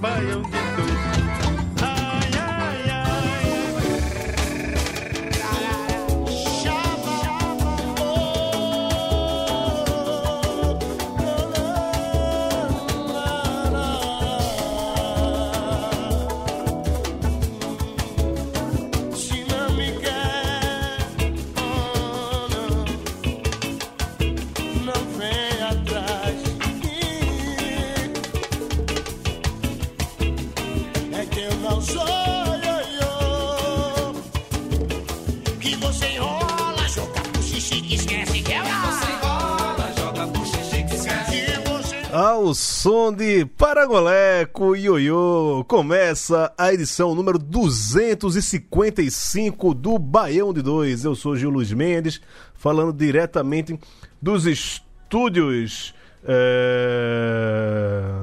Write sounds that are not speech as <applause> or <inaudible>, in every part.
Baião de Dois. Ao som de Parangoleco Ioiô, começa a edição número 255 do Baião de Dois. Eu sou Gil Luiz Mendes, falando diretamente dos estúdios é...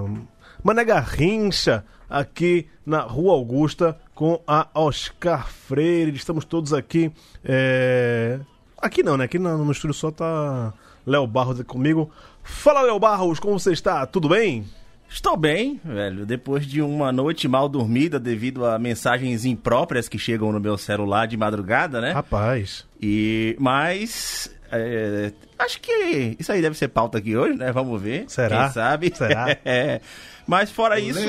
Mané Garrincha, aqui na Rua Augusta, com a Oscar Freire. Estamos todos aqui. é, Aqui não, né? Aqui no, no estúdio só tá Léo Barros comigo. Fala, Léo Barros, como você está? Tudo bem? Estou bem, velho. Depois de uma noite mal dormida devido a mensagens impróprias que chegam no meu celular de madrugada, né? Rapaz. E mas é, acho que isso aí deve ser pauta aqui hoje, né? Vamos ver. Será? Quem sabe? Será? <laughs> É. Mas fora isso,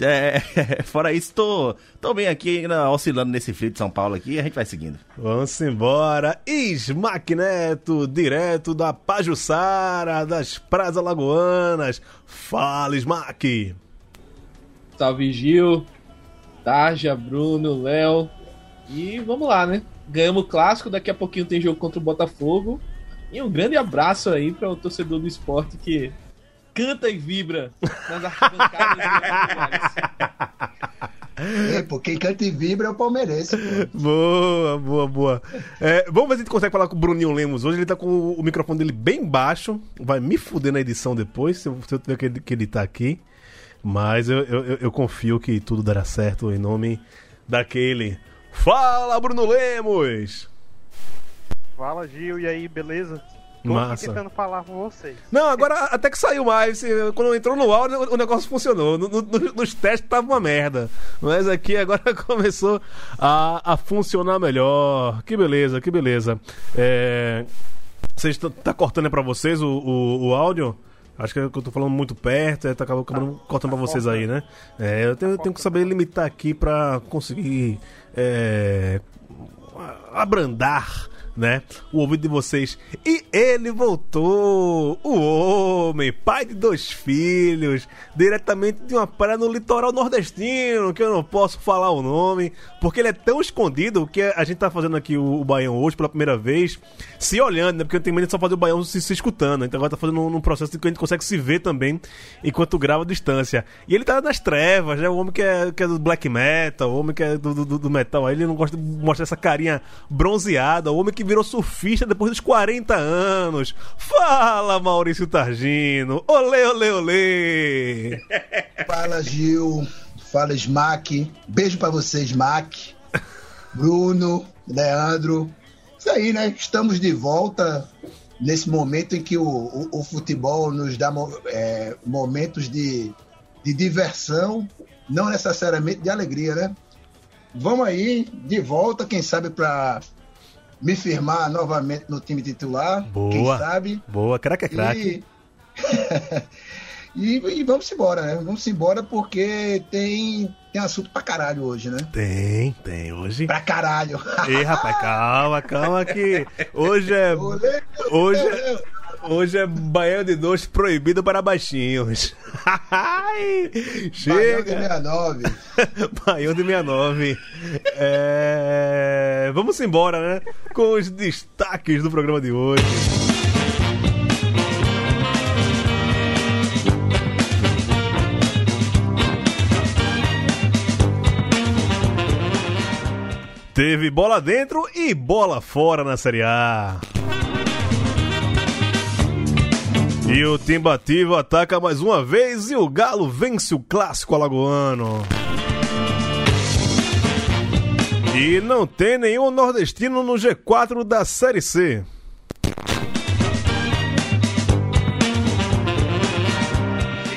é, <laughs> fora isso, tô, tô bem aqui ainda oscilando nesse frio de São Paulo aqui. A gente vai seguindo. Vamos embora. Smack Neto, direto da Pajuçara, das Praias Alagoanas. Fala, Smack. Salve Gil, Tarja, Bruno, Léo. E vamos lá, né? Ganhamos o clássico, daqui a pouquinho tem jogo contra o Botafogo. E um grande abraço aí para o torcedor do esporte que canta e vibra nas arquibancadas e. <laughs> É, pô, quem canta e vibra é o palmeirense. pô. Boa, boa, boa. É, vamos ver se a gente consegue falar com o Bruninho Lemos hoje. Ele tá com o microfone dele bem baixo. Vai me fuder na edição depois, se eu, se eu tiver que, edi- que editar aqui. Mas eu, eu, eu- eu confio que tudo dará certo em nome daquele. Fala, Bruno Lemos! Fala Gil, e aí, beleza? Tô Massa. tentando falar com vocês. Não, agora até que saiu mais. Se- Quando entrou no áudio, o negócio funcionou. No- no- nos testes tava uma merda. Mas aqui agora <laughs> começou a, a funcionar melhor. Que beleza, que beleza. É, Vocês tá, tá cortando pra vocês o, o, o áudio? Acho que eu tô falando muito perto, é, tá acabando acabando cortando pra vocês aí, né? É, eu tenho, eu tenho que saber limitar aqui pra conseguir é, abrandar, né, o ouvido de vocês. E ele voltou, o homem, pai de dois filhos, diretamente de uma praia no litoral nordestino, que eu não posso falar o nome, porque ele é tão escondido que a gente tá fazendo aqui o, o Baião hoje pela primeira vez, se olhando, né, porque tenho medo de só fazer o Baião se, se escutando, então agora tá fazendo um, um processo que a gente consegue se ver também, enquanto grava a distância. E ele tá nas trevas, né, o homem que é, que é do black metal, o homem que é do, do, do metal, aí ele não gosta de mostrar essa carinha bronzeada, o homem que virou surfista depois dos 40 anos. Fala, Maurício Targino! Olê, olê, olê! <laughs> Fala, Gil. Fala, Smack. Beijo pra você, Smack. Bruno, Leandro. Isso aí, né? Estamos de volta nesse momento em que o, o- o futebol nos dá é, momentos de, de diversão, não necessariamente de alegria, né? Vamos aí, de volta, quem sabe pra me firmar novamente no time titular. Quem Boa. sabe? Boa, craque é craque. E, <laughs> e, e vamos embora, né? Vamos embora porque tem, tem assunto pra caralho hoje, né? Tem, tem, hoje. Pra caralho. Ei, rapaz, calma, calma que <laughs> hoje é. Olê, Hoje é, Hoje é banho de doce proibido para baixinhos. <laughs> Chega. Baião de 69. <laughs> Baião de 69. É... Vamos embora, né? Com os destaques do programa de hoje. Teve bola dentro e bola fora na Série A. E o Timbativo ataca mais uma vez e o Galo vence o clássico alagoano. E não tem nenhum nordestino no G4 da Série C.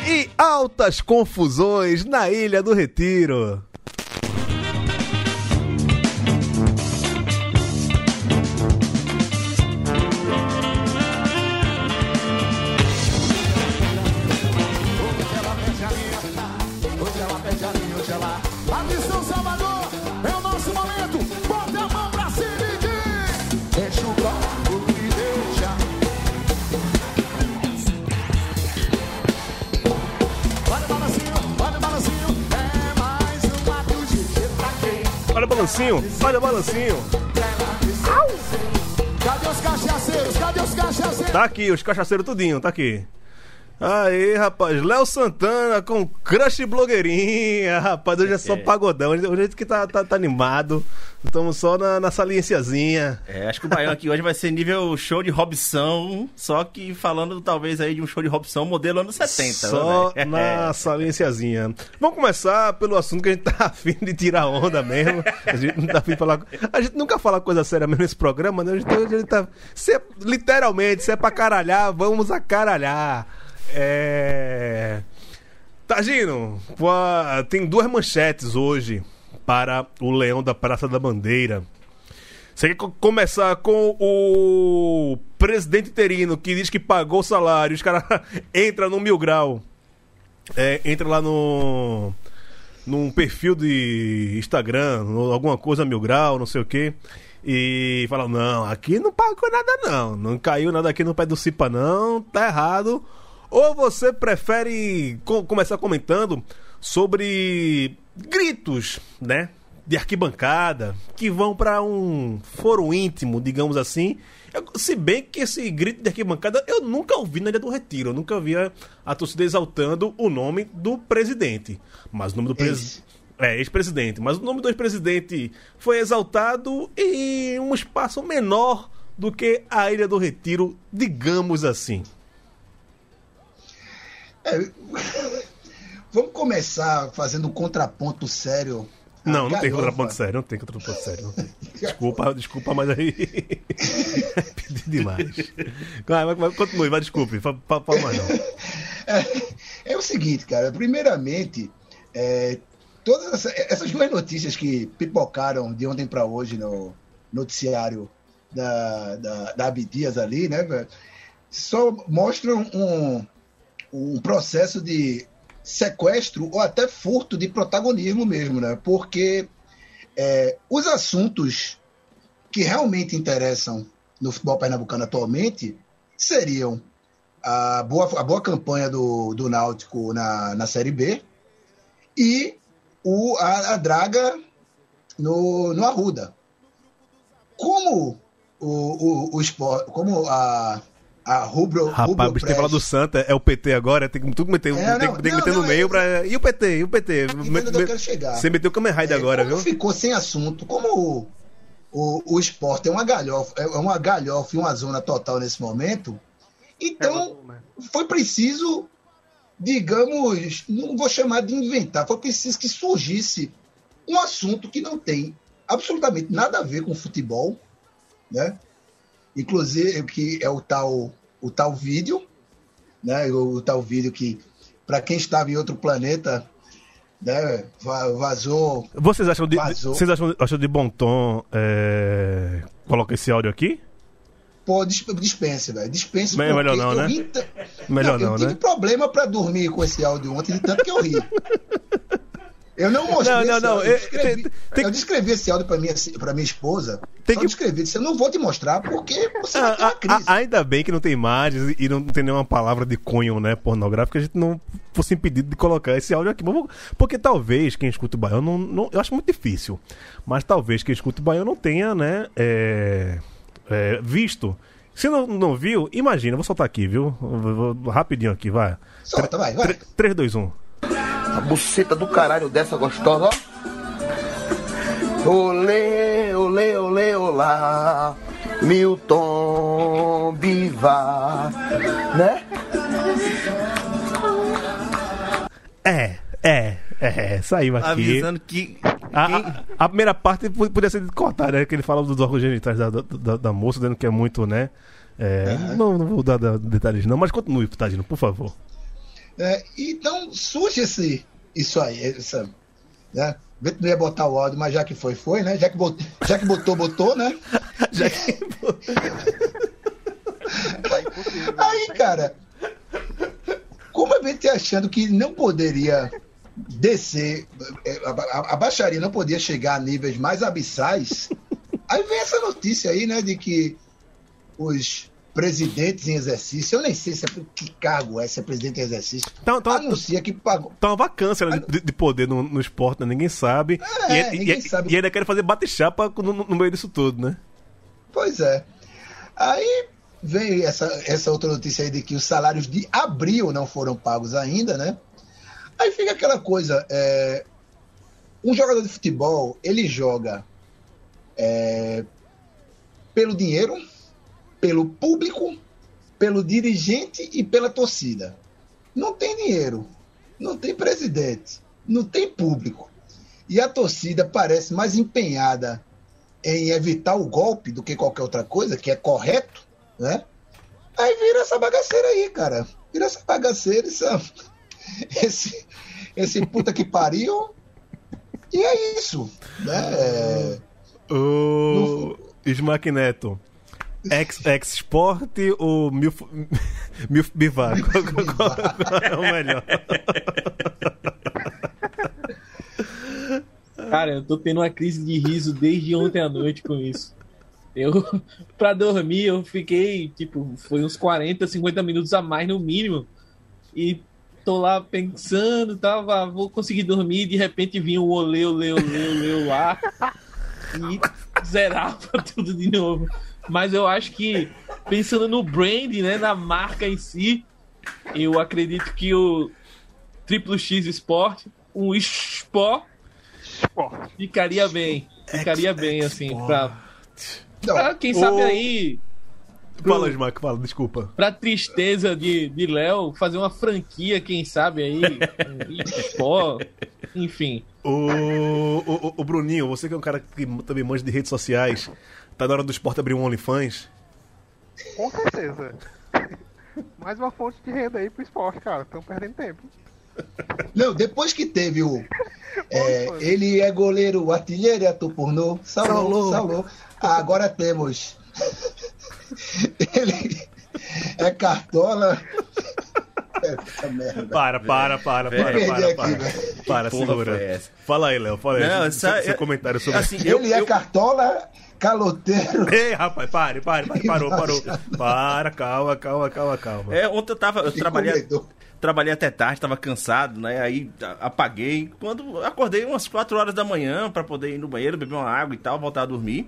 E altas confusões na Ilha do Retiro. Olha o balancinho. Cadê os cachaceiros? Cadê os cachaceiros? Tá aqui, os cachaceiros tudinho, tá aqui. Aí, rapaz, Léo Santana com crush blogueirinha, rapaz, hoje é só pagodão, hoje hoje é que tá, tá, tá animado, estamos só na, na saliênciazinha. É, acho que o Baião aqui hoje vai ser nível show de Robson, só que falando talvez aí de um show de Robson modelo anos 70. Só né? na <laughs> saliênciazinha. Vamos começar pelo assunto que a gente tá <laughs> afim de tirar onda mesmo. A gente não tá afim de falar. A gente nunca fala coisa séria mesmo nesse programa, né? A gente, a gente tá. Se é- literalmente, se é pra caralhar, vamos acaralhar. É. Tagino, pô, tem duas manchetes hoje para o Leão da Praça da Bandeira. Você quer co- começar com o presidente interino que diz que pagou o salário, os caras <laughs> entram no mil grau. É, entra lá no. num perfil de Instagram, alguma coisa mil grau, não sei o quê. E fala, não, aqui não pagou nada não. Não caiu nada aqui no pé do Cipa, não, tá errado. Ou você prefere co- começar comentando sobre gritos, né? De arquibancada, que vão para um foro íntimo, digamos assim. Eu- se bem que esse grito de arquibancada eu nunca ouvi na Ilha do Retiro. Eu nunca via a torcida exaltando o nome do presidente. Mas o nome do presidente. É, ex-presidente. Mas o nome do ex-presidente foi exaltado em um espaço menor do que a Ilha do Retiro, digamos assim. É, Vamos começar fazendo um contraponto sério. Não, não tem contraponto sério, não tem contraponto sério. Desculpa, desculpa, mas aí. <laughs> Pedi demais. Vai, vai, vai, continue, vai, desculpe. Fala, mais não. É, é o seguinte, cara. Primeiramente, é, todas essa- essas duas notícias que pipocaram de ontem para hoje no noticiário da, da, da Abdias ali, né, velho, só mostram um, um processo de sequestro ou até furto de protagonismo mesmo, né? Porque é, os assuntos que realmente interessam no futebol pernambucano atualmente seriam a boa, a boa campanha do, do Náutico na, na Série B e o, a, a draga no, no Arruda. Como o, o, o como a, a Rubro, Rapaz, Rubro tem falado do Santa, é o PT agora, tem que tudo meter, É, tem, não, tem que não, meter no não, meio é- pra. E o PT, e o PT? Me- eu me- quero chegar? Você meteu o Kamen Rider É, agora, como viu? ficou sem assunto, como o, o, o esporte é uma galhofa, é uma galhofa e uma zona total nesse momento, então foi preciso, digamos, não vou chamar de inventar, foi preciso que surgisse um assunto que não tem absolutamente nada a ver com futebol, né? Inclusive que é o tal o tal vídeo, né? O, o tal vídeo que para quem estava em outro planeta, né? va- Vazou Vocês acham de, Vazou. vocês acham, acham de bom tom é, colocar esse áudio aqui? Pô, dis- dispense, velho. Dispense. É melhor não, eu né? ri Melhor eu não, tive né? problema pra dormir com esse áudio ontem, de tanto que eu ri. <laughs> Eu não mostrei Não, não, não, Eu descrevi, tem- tem- eu descrevi esse áudio pra minha, pra minha esposa. Tem só que- descrevi. Disse, eu não vou te mostrar porque você vai ter Ah, uma crise. ah, ainda bem que não tem imagens e não tem nenhuma palavra de cunho né, pornográfico, a gente não fosse impedido de colocar esse áudio aqui. Porque talvez quem escuta o Baião, não, não- eu acho muito difícil, mas talvez quem escuta o Baião não tenha né, é, é, visto. Se não, não viu, imagina, vou soltar aqui, viu? Vou- vou- rapidinho aqui, vai. Solta, vai, vai. 3, 2, 1. A buceta do caralho dessa gostosa, ó. Olê, olê, olê, olá, Milton Bivar, né? É, é, é, saiu aqui. Avisando que. A, a- a primeira parte po- podia ser cortada, né? Que ele fala dos órgãos genitais da, da, da- da moça, dizendo que é muito, né? É, não, não vou dar, dar detalhes, não, mas continue, Tadino, por favor. É, então surge esse, isso aí, essa, né? Vê que não ia botar o áudio, mas já que foi, foi, né? Já que botou, já que botou, botou, né? <laughs> Já que- <laughs> Aí, cara, como a gente achando que não poderia descer, a, a- a baixaria não podia chegar a níveis mais abissais, aí vem essa notícia aí, né, de que os presidentes em exercício, eu nem sei se é, que cargo é, se é presidente em exercício, Então, então, anuncia que pagou. tá uma vacância né, de, de poder no, no esporte, né? Ninguém sabe. É, e, ninguém e- sabe. e ainda querem fazer bate-chapa no, no meio disso tudo, né? Pois é. Aí vem essa, essa outra notícia aí de que os salários de abril não foram pagos ainda, né? Aí fica aquela coisa, é, um jogador de futebol, ele joga é, pelo dinheiro, pelo público, pelo dirigente e pela torcida. Não tem dinheiro, não tem presidente, não tem público. E a torcida parece mais empenhada em evitar o golpe do que qualquer outra coisa, que é correto, né? Aí vira essa bagaceira aí, cara. Vira essa bagaceira, essa, <laughs> esse, esse puta que pariu. E é isso, né? É, O Smack Neto. Ex, ex Sport ou Milf, <laughs> Milf Bivar? Qual, qual- qual é o melhor? Cara, eu tô tendo uma crise de riso desde ontem à noite com isso. Eu, <laughs> pra dormir, eu fiquei, tipo, foi uns 40, 50 minutos a mais no mínimo. E tô lá pensando, tava, vou conseguir dormir, de repente vinha o olê, olê, olê, olê lá. E zerava <laughs> tudo de novo. Mas eu acho que, pensando no brand, né, na marca em si, eu acredito que o Triplo X Sport, um Sport, ficaria bem. Ficaria bem, assim, pra, pra quem sabe aí, Fala, Smack, fala, desculpa. pra tristeza de de Léo, fazer uma franquia, quem sabe aí, um Sport, enfim. O, o, o- o Bruninho, você que é um cara que também manja de redes sociais, tá na hora do esporte abrir um OnlyFans? Com certeza. <laughs> Mais uma fonte de renda aí pro esporte, cara. Estão perdendo tempo. não, depois que teve o. <laughs> é, ele é goleiro, artilheiro e ator pornô. Salou, Salou. salou. Agora temos. <laughs> ele é cartola. Essa merda. Para, para, para, para, para, aqui, para. Para, segura. Fala aí, Léo, fala aí. Não, seu, essa- seu comentário sobre assim, eu, ele é cartola, caloteiro. <laughs> Ei, rapaz, pare, pare, pare, parou, parou. Para, calma, calma, calma, calma. É, ontem eu tava. Eu trabalhei, trabalhei até tarde, tava cansado, né? Aí apaguei. Quando acordei umas 4 horas da manhã pra poder ir no banheiro, beber uma água e tal, voltar a dormir.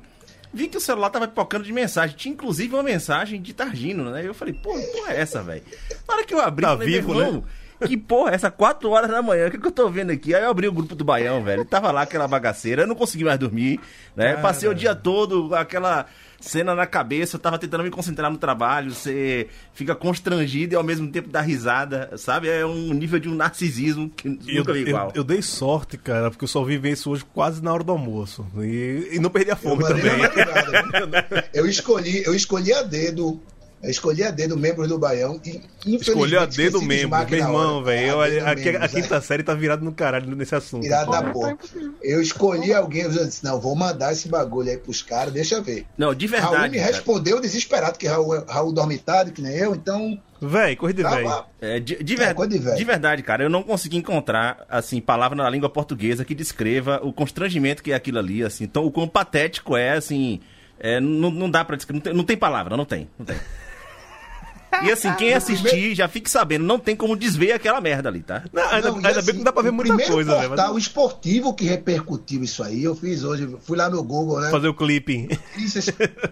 Vi que o celular tava pipocando de mensagem. Tinha inclusive uma mensagem de Targino, né? Eu falei, pô, que porra é essa, velho? Na hora que eu abri, Tá eu falei, vivo, meu irmão, Que porra, é essa 4 horas da manhã, o que, que eu tô vendo aqui? Aí eu abri o grupo do Baião, velho. Tava lá aquela bagaceira, eu não consegui mais dormir, né? Passei o dia todo aquela cena na cabeça, eu tava tentando me concentrar no trabalho, você fica constrangido e ao mesmo tempo dá risada, sabe? É um nível de um narcisismo que Eu, nunca vi eu, igual. eu dei sorte, cara, porque eu só vim ver isso hoje quase na hora do almoço. E, e não perdi a fome Eu também. <laughs> Eu escolhi, eu escolhi a dedo. Eu escolhi a dedo membros do Baião. E, infelizmente, Escolheu a dedo membro, meu na irmão, velho. A a quinta é. série tá virado no caralho nesse assunto. Virado da Tá porra. Eu escolhi alguém, eu disse, não, vou mandar esse bagulho aí pros caras, deixa eu ver. Não, de Raul verdade. me cara. respondeu desesperado, que Raul, Raul dorme tarde, que nem eu, então. Véi, corrida de véi. Tava, É, de, de, É, ver- coisa de velho. de verdade, cara, eu não consegui encontrar, assim, palavra na língua portuguesa que descreva o constrangimento que é aquilo ali, assim. Então, o quão patético é, assim, é, não, não dá pra descrever, não tem, não tem palavra, não tem, não tem. E assim, quem <laughs> assistir já fique sabendo, não tem como desver aquela merda ali, tá? Não, ainda, Não, ainda bem assim, que não dá pra ver o muita primeiro coisa, né? portal esportivo que repercutiu isso aí, eu fiz hoje, fui lá no Google, né? Fazer o clipe. Notícias,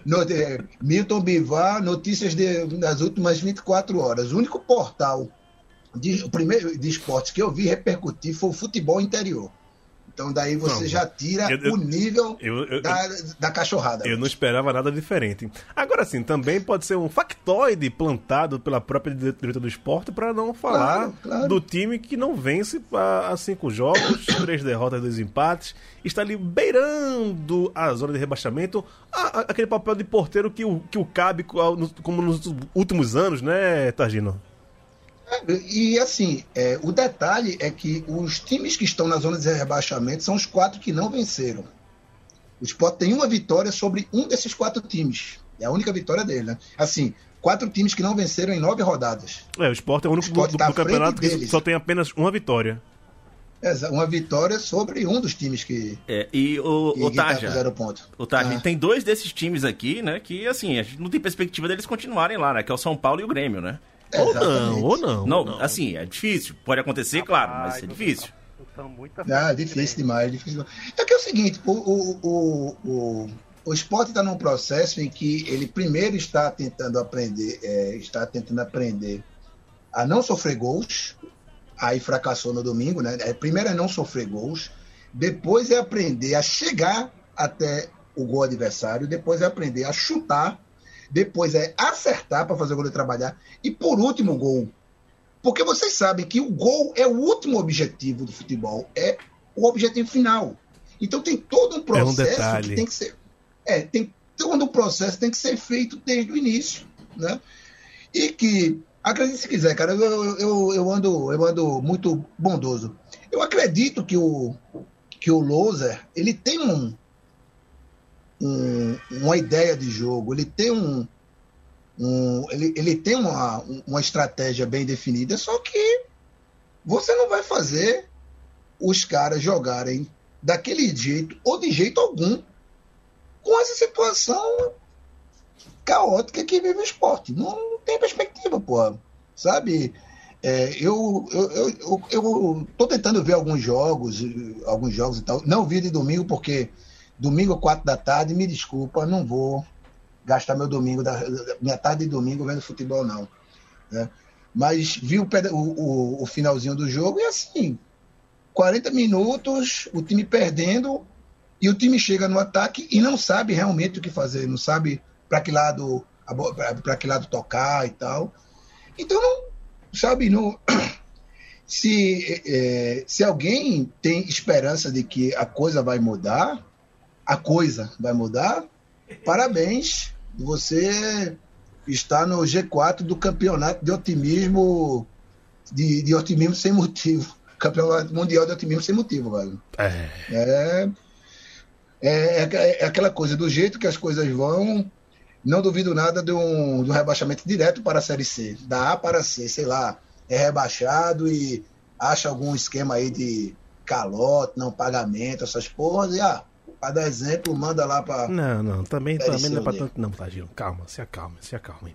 no- é, Milton Bivar, notícias de- das últimas 24 horas. O único portal de, o primeiro de esportes que eu vi repercutir foi o futebol interior. Então daí você Não, já tira eu- o nível eu- eu- da, da cachorrada. Eu não esperava nada diferente. Agora sim, também pode ser um factoide plantado pela própria diretora do esporte para não falar Claro, claro. do time que não vence há há cinco jogos, <coughs> três derrotas, dois empates, está ali beirando a zona de rebaixamento, a- a- aquele papel de porteiro que o, que o cabe como nos últimos anos, né, Targino? E assim, é, o detalhe é que os times que estão na zona de rebaixamento são os quatro que não venceram. O Sport tem uma vitória sobre um desses quatro times. É a única vitória dele, né? Assim, quatro times que não venceram em nove rodadas. É, o esporte é o único do, Sport do- tá do campeonato que só tem apenas uma vitória. Exa- Uma vitória sobre um dos times que, É, e o, que, o tá ponto. o Tarja, Ah. tem dois desses times aqui, né, que assim, a gente não tem perspectiva deles continuarem lá, né, que é o São Paulo e o Grêmio, né? Ou não, ou não. Não, ou não. assim, é difícil, pode acontecer, claro, mas é difícil. São muitas Ah, difícil demais, difícil demais. É que é o seguinte, o, o, o, o, o esporte está num processo em que ele primeiro está tentando aprender, é, está tentando aprender a não sofrer gols, aí fracassou no domingo, né? É, Primeiro é não sofrer gols, depois é aprender a chegar até o gol adversário, depois é aprender a chutar, depois é acertar para fazer o goleiro trabalhar, e por último o gol. Porque vocês sabem que o gol é o último objetivo do futebol, é o objetivo final. Então tem todo um processo detalhe. que tem que ser. É, tem todo um processo que tem que ser feito desde o início. Né? E que, acredite se quiser, cara, eu, eu, eu, ando, eu ando muito bondoso. Eu acredito que o, que o Loser, ele tem um, um- uma ideia de jogo, ele tem um, um- ele, ele tem uma, uma estratégia bem definida, só que você não vai fazer os caras jogarem daquele jeito ou de jeito algum com essa situação caótica que vive o esporte. Não, não tem perspectiva, porra. Sabe? É, eu, eu, eu, eu, tô tentando ver alguns jogos, alguns jogos e tal. Não vi de domingo, porque domingo, quatro da tarde, me desculpa, não vou gastar meu domingo, da, minha tarde de domingo vendo futebol, não. né? Mas vi o, o, o, finalzinho do jogo e assim, 40 minutos, o time perdendo, e o time chega no ataque e não sabe realmente o que fazer, não sabe para que lado para que lado tocar e tal. Então não sabe não <clears throat> se eh, se alguém tem esperança de que a coisa vai mudar, a coisa vai mudar, parabéns, você está no G4 do campeonato de otimismo de, de otimismo sem motivo. <laughs> Campeonato Mundial de Otimismo sem motivo, velho. É. É, é, é, é aquela coisa, do jeito que as coisas vão, não duvido nada de um, de um rebaixamento direto para a Série C. Da A para C, sei lá, é rebaixado e acha algum esquema aí de calote, não pagamento, essas porras, e ah, para dar exemplo, manda lá para. Não, não, também, também não é pra tanto não, Tagino. Calma, se acalme, se acalme.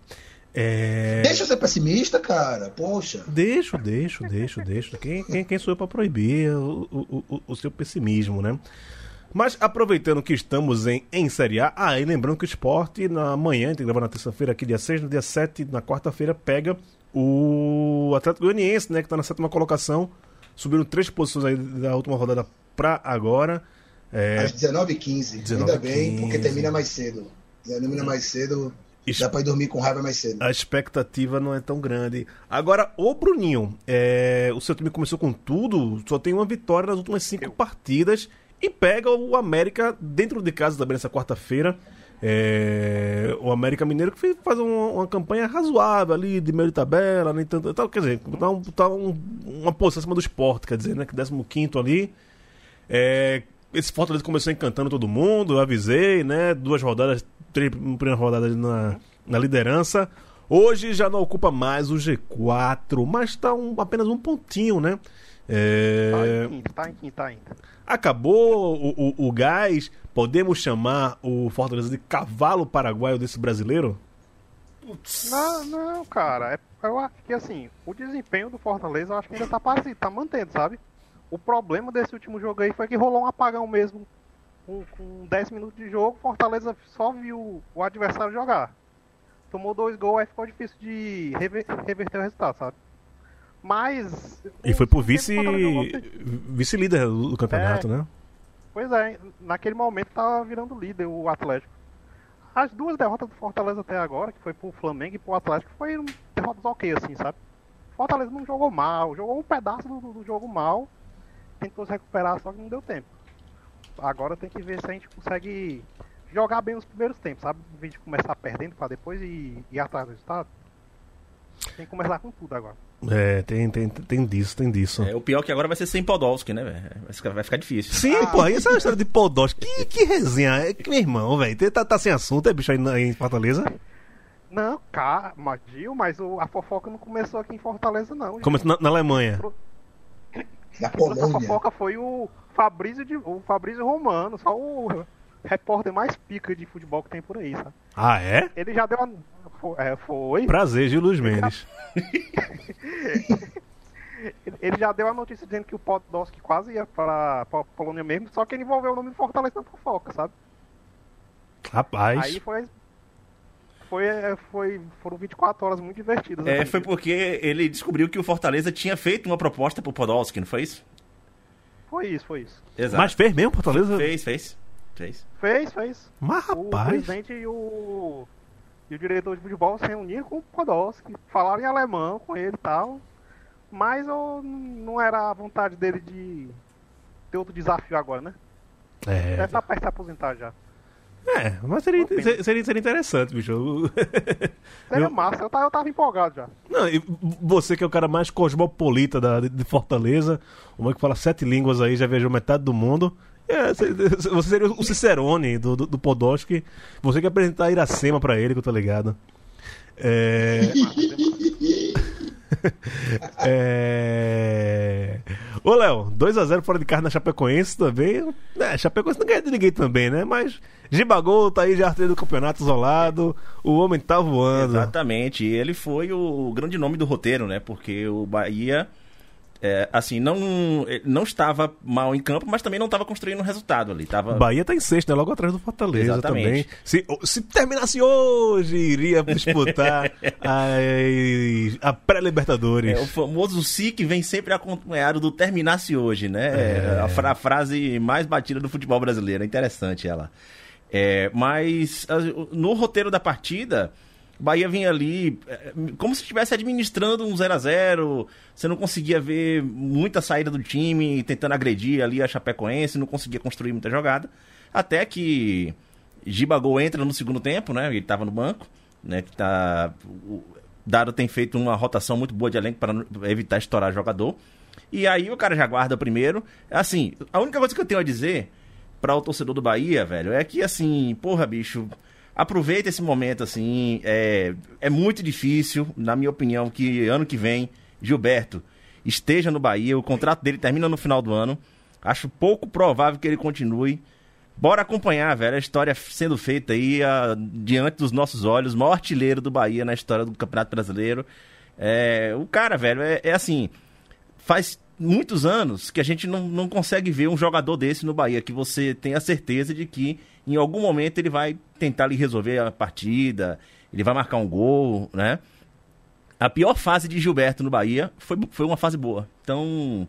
É... Deixa eu ser pessimista, cara. Poxa. Deixo, deixo, deixo, deixo. Quem, quem, quem sou eu pra proibir o, o, o, o seu pessimismo, né? Mas aproveitando que estamos em, em Série A, ah, e lembrando que o esporte na manhã, a gente grava na terça-feira, aqui dia 6, no dia 7, na quarta-feira, pega o Atlético Goianiense, né? Que tá na sétima colocação, subindo três posições aí da última rodada pra agora. É, Às 19h15. 19h15. Ainda bem, porque termina mais cedo. Termina mais cedo. Isso. Dá pra ir dormir com raiva mais cedo. a expectativa não é tão grande. Agora, ô Bruninho, é, o seu time começou com tudo, só tem uma vitória nas últimas cinco partidas e pega o América dentro de casa também nessa quarta-feira. É, o América Mineiro que fez, faz uma, uma campanha razoável ali, de meio de tabela, nem tanto. Tal, quer dizer, tá, um- tá um- uma posição acima do esporte, quer dizer, né? Que 15 ali. É, esse Fortaleza começou encantando todo mundo, eu avisei, né? Duas rodadas, três primeiras rodadas na, na liderança. Hoje já não ocupa mais o G4, mas tá um, apenas um pontinho, né? É, Tá em quinto, tá em quinto ainda. acabou o, o, o gás. Podemos chamar o Fortaleza de cavalo paraguaio desse brasileiro? Não, não, cara. É, eu acho que assim, o desempenho do Fortaleza eu acho que ainda tá parecido, tá mantendo, sabe? O problema desse último jogo aí foi que rolou um apagão mesmo. Com, com 10 minutos de jogo, Fortaleza só viu o adversário jogar. Tomou dois gols, aí ficou difícil de rever- reverter o resultado, sabe? Mas. E foi pro vice vice-líder do, do campeonato, É. né? Pois é, naquele momento tava virando líder o Atlético. As duas derrotas do Fortaleza até agora, que foi pro Flamengo e pro Atlético, foram derrotas ok, assim, sabe? Fortaleza não jogou mal, jogou um pedaço do, do jogo mal, tentou se recuperar, só que não deu tempo. Agora tem que ver se a gente consegue jogar bem os primeiros tempos, sabe? Em vez de começar perdendo pra depois ir, ir atrás do resultado. Tem que começar com tudo agora. É, tem, tem, tem disso, tem disso. É, o pior é que agora vai ser sem Podolski, né, velho? Vai ficar- difícil. Sim, pô, essa é uma história de Podolski. Que, que resenha. É que, meu irmão, velho, tá, tá sem assunto, é bicho aí na- em Fortaleza? Não, cara, Gil, mas o- a fofoca não começou aqui em Fortaleza, não. Começou na, na Alemanha. Na Essa Polônia. fofoca foi o Fabrício, de, o Fabrício Romano, só o repórter mais pica de futebol que tem por aí, sabe? Ah, é? Ele já deu uma. Foi. É, foi. Prazer, Gil Luiz Mendes. <laughs> Ele- Ele já deu a notícia dizendo que o Podolski quase ia para a Polônia mesmo, só que ele envolveu o nome do Fortaleza na fofoca, sabe? Rapaz. Aí foi. Foi, é, foi. Foram 24 horas muito divertidas. É, assim. foi porque ele descobriu que o Fortaleza tinha feito uma proposta pro Podolski, não foi isso? Foi isso, foi isso. Exato. Mas fez mesmo, Fortaleza? Fez, fez. Fez. Fez, fez. Mas, O rapaz. presidente e o, e o diretor de futebol se reuniram com o Podolski, falaram em alemão com ele e tal. Mas eu, não era a vontade dele de ter outro desafio agora, né? É, Deve estar perto de se aposentar já. É, mas seria, seria, seria interessante, bicho. <laughs> Seria Eu- massa, eu tava, eu tava empolgado já. Não, e você que é o cara mais cosmopolita da, de Fortaleza, o homem que fala sete línguas aí, já viajou metade do mundo. É, cê- cê- <laughs> você seria o Cicerone do, do, do Podolski. Você que apresentar Iracema pra ele, que eu tô ligado. É. <laughs> é... Ô, Léo, 2x0 fora de casa na Chapecoense também. É, Chapecoense não ganha de ninguém também, né? Mas Gibagol tá aí já artilheiro do campeonato isolado. O homem tá voando. Exatamente. Ele foi o grande nome do roteiro, né? Porque o Bahia, é, assim, não, não estava mal em campo, mas também não estava construindo um resultado ali. Tava... Bahia tá em sexto, né? Logo atrás do Fortaleza Exatamente. também. Se, se terminasse hoje, iria disputar <laughs> a, a pré-Libertadores. É, o famoso si que vem sempre acompanhado do terminasse hoje, né? A, fra- a frase mais batida do futebol brasileiro. É interessante ela. É, mas a- no roteiro da partida, Bahia vinha ali é, como se estivesse administrando um 0 a 0 Você não conseguia ver muita saída do time, tentando agredir ali a Chapecoense, não conseguia construir muita jogada. Até que Gibagol entra no segundo tempo, né? Ele estava no banco, né? Que tá, o Dado tem feito uma rotação muito boa de elenco para evitar estourar jogador. E aí o cara já guarda o primeiro. Assim, a única coisa que eu tenho a dizer para o torcedor do Bahia, velho, é que assim, porra, bicho, aproveita esse momento assim. É, é muito difícil, na minha opinião, que ano que vem Gilberto esteja no Bahia. O contrato dele termina no final do ano. Acho pouco provável que ele continue. Bora acompanhar, velho, a história sendo feita aí a- diante dos nossos olhos. O maior artilheiro do Bahia na história do Campeonato Brasileiro. É, o cara, velho, é, é assim. Faz muitos anos que a gente não, não consegue ver um jogador desse no Bahia, que você tem a certeza de que em algum momento ele vai tentar ali resolver a partida, ele vai marcar um gol, né? A pior fase de Gilberto no Bahia foi, foi uma fase boa. Então,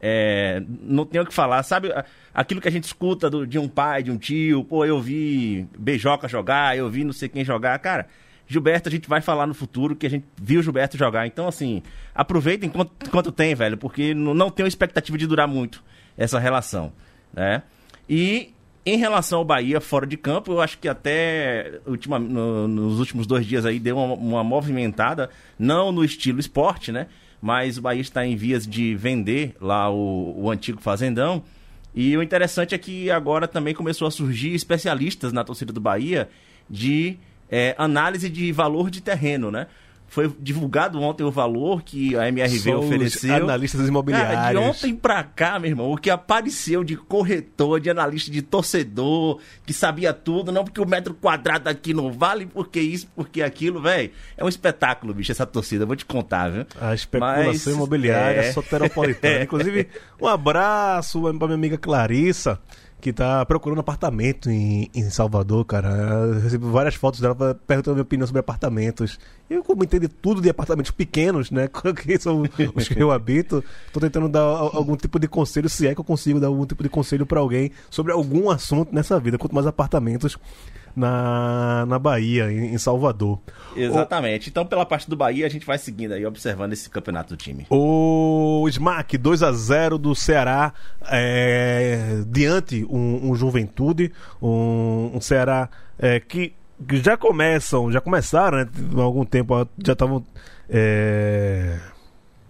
é, não tenho o que falar. Sabe aquilo que a gente escuta do- de um pai, de um tio? Pô, eu vi Beijoca jogar, eu vi não sei quem jogar. Cara, Gilberto a gente vai falar no futuro que a gente viu Gilberto jogar. Então, assim, aproveita enquanto, enquanto tem, velho, porque não, não tenho expectativa de durar muito essa relação, né? E em relação ao Bahia fora de campo, eu acho que até ultima, no- nos últimos dois dias aí deu uma, uma movimentada, não no estilo esporte, né? Mas o Bahia está em vias de vender lá o, o antigo Fazendão. E o interessante é que agora também começou a surgir especialistas na torcida do Bahia de é, análise de valor de terreno, né? Foi divulgado ontem o valor que a MRV os ofereceu. analistas imobiliários. Cara, de ontem pra cá, meu irmão, o que apareceu de corretor, de analista de torcedor, que sabia tudo, não porque o metro quadrado aqui não vale, porque isso, porque aquilo, velho. É um espetáculo, bicho, essa torcida, vou te contar, viu? A especulação Mas, imobiliária é. soteropolitana. <laughs> Inclusive, um abraço pra minha amiga Clarissa, que tá procurando apartamento em, em Salvador, cara. Eu recebi várias fotos dela perguntando minha opinião sobre apartamentos. Eu, como entendo tudo de apartamentos pequenos, né? <laughs> Que são os que eu habito, tô tentando dar al- algum tipo de conselho, se é que eu consigo dar algum tipo de conselho pra alguém sobre algum assunto nessa vida, quanto mais apartamentos na, na Bahia, em, em Salvador. Exatamente. Então, pela parte do Bahia, a gente vai seguindo aí, observando esse campeonato do time. O Smack 2 a 0 do Ceará é, diante um, um Juventude, um, um Ceará é, que, que já começam, já começaram, né, há algum tempo já estavam é,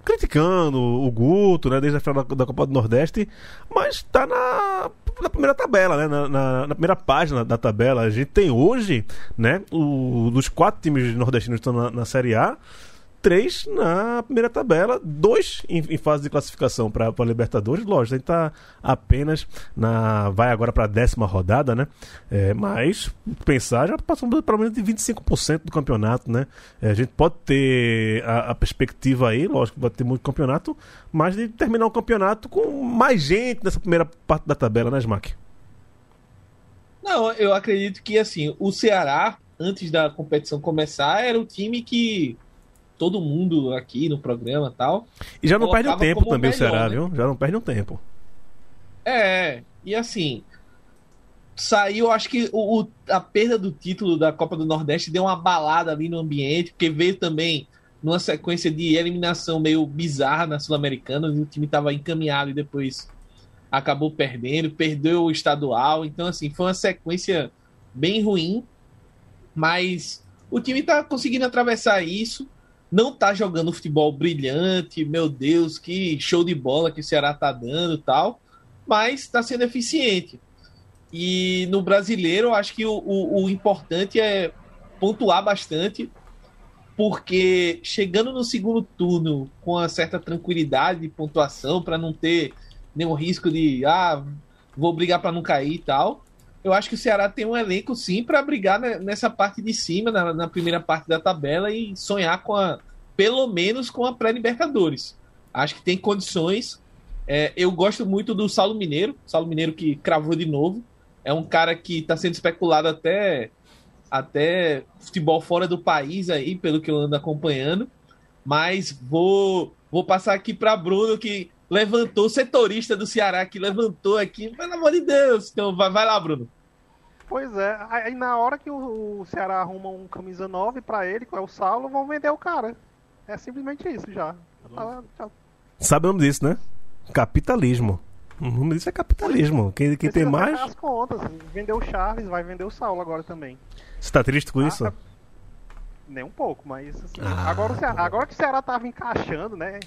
criticando o Guto, né, desde a final da, da Copa do Nordeste, mas está na, na primeira tabela, né, na, na- na primeira página da tabela. A gente tem hoje, né, o, dos quatro times nordestinos que estão na, na Série A, três na primeira tabela, dois em, em fase de classificação para a Libertadores. Lógico, a gente tá apenas na. Vai agora para a décima rodada, né? É, mas pensar já passamos pelo menos de 25% do campeonato, né? É, a gente pode ter a, a perspectiva aí, lógico vai ter muito campeonato, mas de terminar o campeonato com mais gente nessa primeira parte da tabela, né, Smack? Não, eu acredito que assim, o Ceará, antes da competição começar, era o time que todo mundo aqui no programa e tal. E já não perde um tempo também o melhor, Ceará, né? viu? Já não perde um tempo. É, e assim, saiu, acho que o, o- a perda do título da Copa do Nordeste deu uma balada ali no ambiente, porque veio também numa sequência de eliminação meio bizarra na Sul-Americana, o time estava encaminhado e depois acabou perdendo, perdeu o estadual, então assim, foi uma sequência bem ruim, mas o time tá conseguindo atravessar isso, não tá jogando futebol brilhante, meu Deus, que show de bola que o Ceará tá dando tal, mas está sendo eficiente. E no brasileiro, eu acho que o, o, o importante é pontuar bastante, porque chegando no segundo turno com uma certa tranquilidade de pontuação, para não ter nenhum risco de, ah, vou brigar para não cair e tal. Eu acho que o Ceará tem um elenco sim para brigar ne- nessa parte de cima, na, na primeira parte da tabela e sonhar com a, pelo menos com a pré-Libertadores. Acho que tem condições. É, eu gosto muito do Saulo Mineiro, Saulo Mineiro que cravou de novo. É um cara que está sendo especulado até até futebol fora do país aí, pelo que eu ando acompanhando. Mas vou vou passar aqui para Bruno que levantou setorista do Ceará que levantou aqui, pelo amor de Deus. Então vai, vai lá, Bruno. Pois é, aí na hora que o, o Ceará arruma um camisa 9 pra ele, que é o Saulo, vão vender o cara. É simplesmente isso já. Tá- tá- Sabe o nome disso, né? Capitalismo. O nome disso é capitalismo. Quem, quem tem mais. pagar as contas. Vendeu o Charles, vai vender o Saulo agora também. Você tá triste com isso? Ah, Nem um pouco, mas assim, Ah, agora, o Ceará, agora que o Ceará tava encaixando, né?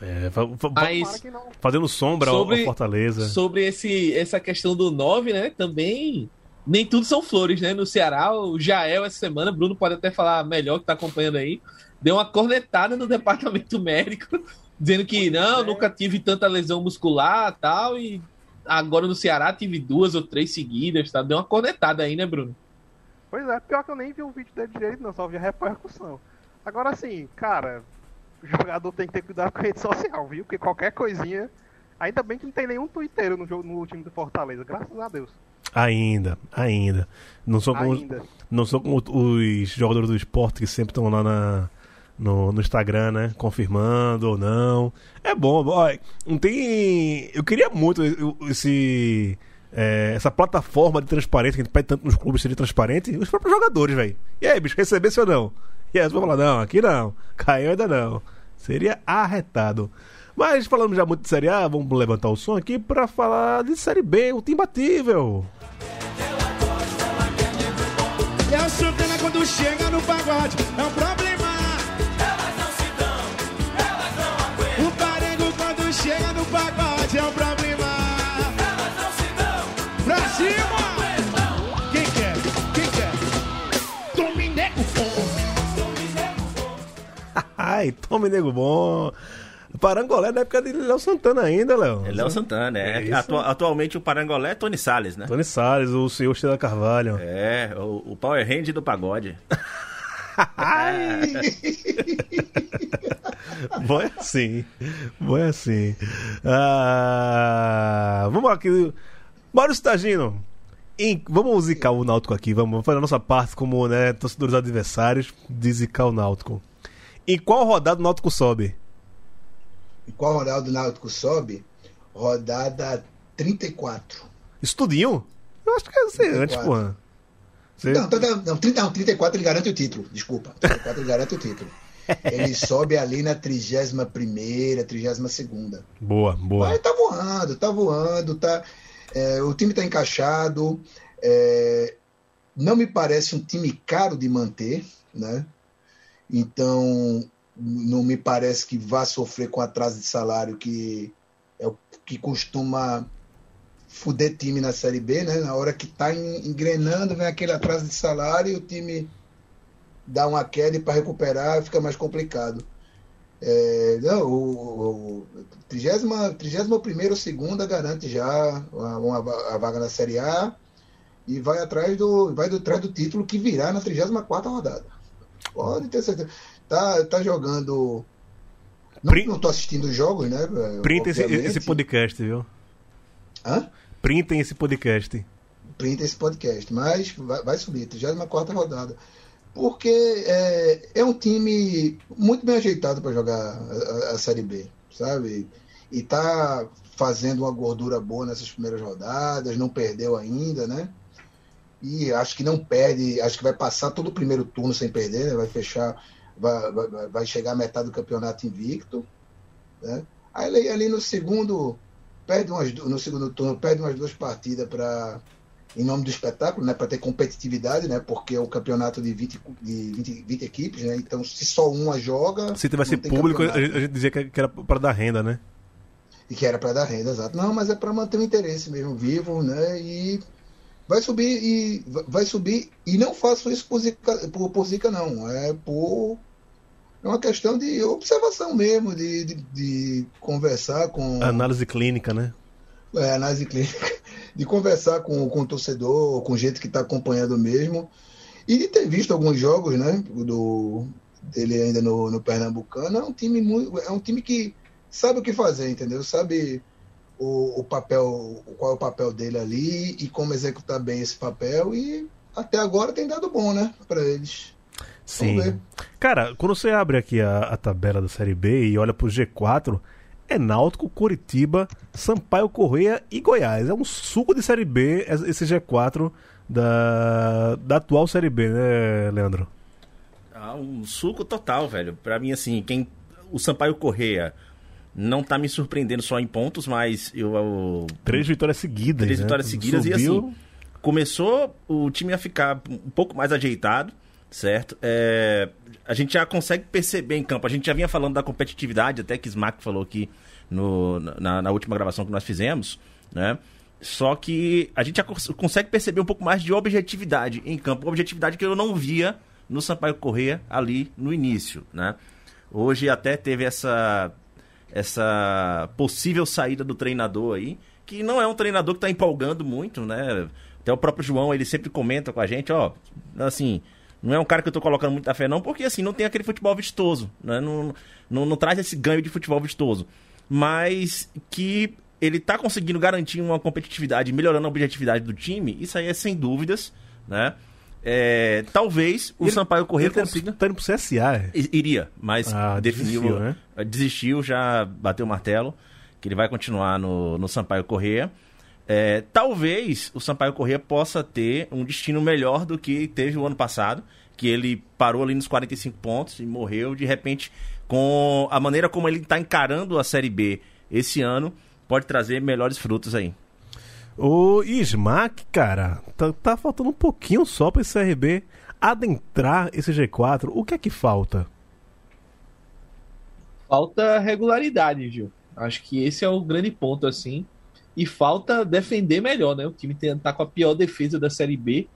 É, Mas fazendo sombra Sobre- ao Fortaleza. sobre esse, essa questão do 9, né? Também nem tudo são flores, né? No Ceará, o Jael essa semana, Bruno pode até falar melhor que tá acompanhando aí, deu uma cornetada no <laughs> departamento médico, dizendo que não, é. nunca tive tanta lesão muscular tal, e agora no Ceará tive duas ou três seguidas, tá? Deu uma cornetada aí, né, Bruno? Pois é, pior que eu nem vi o vídeo dele direito, não, só vi a repercussão. Agora assim, cara, o jogador tem que ter cuidado com a rede social, viu? Porque qualquer coisinha. Ainda bem que não tem nenhum twitteiro no, jogo, no time do Fortaleza, graças a Deus. Ainda, ainda. Não sou como, Ainda. não sou como os jogadores do esporte que sempre estão lá na, no, no Instagram, né? Confirmando ou não. É bom, olha, não tem. Eu queria muito esse. é, essa plataforma de transparência que a gente pede tanto nos clubes seria transparente, os próprios jogadores, velho. E aí, bicho, recebesse ou não? E aí, eles vão falar, não, aqui não, caiu ainda não. Seria arretado. Mas falamos já muito de Série A, vamos levantar o som aqui pra falar de Série B, o time Santana quando chega no pagode é um problema. Elas não se dão, elas não aguentam. O quando chega no pagode é um problema. Ai, tome nego bom. Parangolé na época de Léo Santana ainda, Léo. É Léo Santana, é. É atualmente o Parangolé é Tony Salles, né? Tony Salles, o senhor Sheila Carvalho. É, o, o Power Hand do pagode. <laughs> Bom é assim. Bom é assim. Ah, vamos aqui. Bora, Stagino. Em- vamos zicar o Náutico aqui, vamos fazer a nossa parte como né, torcedores adversários de zicar o Náutico. Em qual rodada o Náutico sobe? E qual rodada do Náutico sobe? Rodada 34. Estudinho? Eu acho que é ser antes, 34. porra. Você- Não, tá- não, 30, não, 34 ele garante o título. Desculpa. 34 ele garante o título. Ele sobe ali na 31ª, 32ª. Boa, boa. Mas tá voando, tá voando, tá. é, o time tá encaixado. é, não me parece um time caro de manter, né? Então não me parece que vá sofrer com atraso de salário que é o que costuma fuder time na Série B, né? Na hora que tá en- engrenando, vem aquele atraso de salário e o time dá uma queda para recuperar fica mais complicado. É, não, o, o 30, 31 segunda garante já uma, uma a vaga na Série A e vai atrás do vai do, atrás do título que virá na 34 rodada. Pode ter certeza. Tá, tá jogando. Não, Pri- não tô assistindo os jogos, né? Printem esse, esse podcast, viu? Hã? Printem esse podcast. printa esse podcast, mas vai, vai subir, 34 rodada. Porque é, é um time muito bem ajeitado para jogar a, a- a Série B, sabe? E tá fazendo uma gordura boa nessas primeiras rodadas, não perdeu ainda, né? E acho que não perde, acho que vai passar todo o primeiro turno sem perder, né? vai fechar, vai, vai, vai chegar a metade do campeonato invicto, né? Aí ali, no segundo, perde umas, no segundo turno, perde umas duas partidas para em nome do espetáculo, né, para ter competitividade, né, porque é um campeonato de 20, de 20, 20 equipes, né, então se só uma joga, Se tivesse público, a campeonato. gente, a gente dizia que era pra dar renda, né? e que era para dar renda, exato. Não, mas é para manter o interesse mesmo vivo, né, e vai subir e vai subir e não faço isso por zica, por, por zica não, é por é uma questão de observação mesmo, de, de, de conversar com Análise clínica, né? é, análise clínica, <laughs> de conversar com, com o torcedor, com gente que está acompanhando mesmo, e de ter visto alguns jogos, né, do, dele ainda no, no Pernambucano, é um time muito, é um time que sabe o que fazer, entendeu? Sabe o, o papel, qual é o papel dele ali e como executar bem esse papel e até agora tem dado bom, né, para eles. Sim. Cara, quando você abre aqui a, a tabela da Série B e olha pro G4, é Náutico, Curitiba, Sampaio Correia e Goiás. É um suco de Série B esse G4 da, da atual Série B, né, Leandro? Ah, um suco total, velho. Pra mim, assim, quem. O Sampaio Correia não tá me surpreendendo só em pontos, mas eu. eu- Três vitórias seguidas. Três né? vitórias seguidas e Subiu. assim. Começou o time a ficar um pouco mais ajeitado, certo? É, a gente já consegue perceber em campo. A gente já vinha falando da competitividade, até que Smack falou aqui no, na, na última gravação que nós fizemos, né? Só que a gente já cons- consegue perceber um pouco mais de objetividade em campo. Objetividade que eu não via no Sampaio Corrêa ali no início, né? Hoje até teve essa essa possível saída do treinador aí, que não é um treinador que tá empolgando muito, né? Até o próprio João, ele sempre comenta com a gente, ó, assim, não é um cara que eu tô colocando muita fé não, porque assim, não tem aquele futebol vistoso, né? Não, não, não traz esse ganho de futebol vistoso. Mas que ele tá conseguindo garantir uma competitividade, melhorando a objetividade do time, isso aí é sem dúvidas, né? É, talvez o Ele- Sampaio Corrêa tá, consiga... tá indo pro CSA. é? Iria, mas Ah, definiu, desistiu, né? desistiu, já bateu o martelo, que ele vai continuar no, no Sampaio Corrêa. É, talvez o Sampaio Corrêa possa ter um destino melhor do que teve o ano passado, que ele parou ali nos 45 pontos e morreu. De repente, com a maneira como ele está encarando a Série B esse ano, pode trazer melhores frutos aí. O Smack, cara, tá, tá faltando um pouquinho só pra esse CRB adentrar esse G4. O que é que falta? Falta regularidade, Gil. Acho que esse é o grande ponto, assim. E falta defender melhor, né? O time tá com a pior defesa da Série B.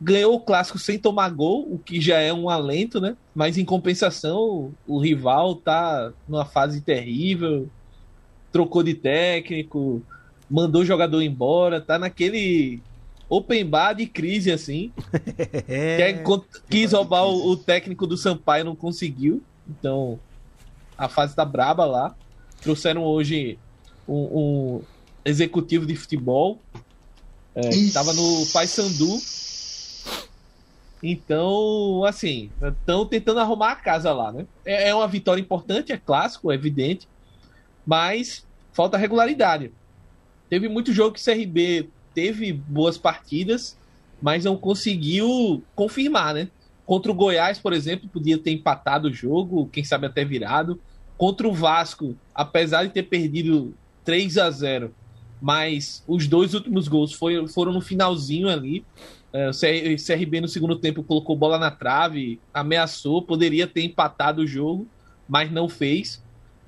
Ganhou o clássico sem tomar gol, o que já é um alento, né? Mas em compensação, o rival tá numa fase terrível, trocou de técnico, mandou o jogador embora, tá naquele open bar de crise, assim. <laughs> Quer encont- quis roubar o, o técnico do Sampaio, não conseguiu. Então, a fase tá braba lá. Trouxeram hoje um, um- executivo de futebol. É, Isso. tava no Paysandu. Então, assim, estão tentando arrumar a casa lá, né? É, é uma vitória importante, é clássico, é evidente, mas falta regularidade. Teve muito jogo que o CRB teve boas partidas, mas não conseguiu confirmar, né? Contra o Goiás, por exemplo, podia ter empatado o jogo, quem sabe até virado. Contra o Vasco, apesar de ter perdido 3 a 0 mas os dois últimos gols foi- foram no finalzinho ali. É, o CR- CRB no segundo tempo colocou bola na trave, ameaçou, poderia ter empatado o jogo, mas não fez.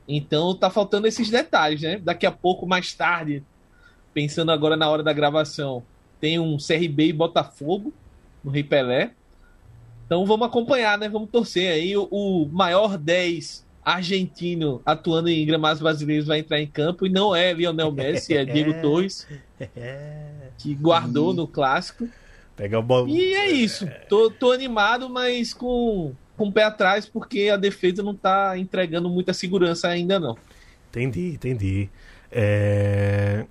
Então tá faltando esses detalhes, né? Daqui a pouco, mais tarde, pensando agora na hora da gravação, tem um CRB e Botafogo no Rei Pelé. Então vamos acompanhar, né? Vamos torcer aí. O, o maior 10 argentino atuando em gramados brasileiros vai entrar em campo e não é Lionel Messi, é Diego <laughs> Torres, <laughs> que guardou no clássico. Pega o bol... E é isso. Tô, tô animado, mas com, com o pé atrás, porque a defesa não tá entregando muita segurança ainda, não. Entendi, entendi. É...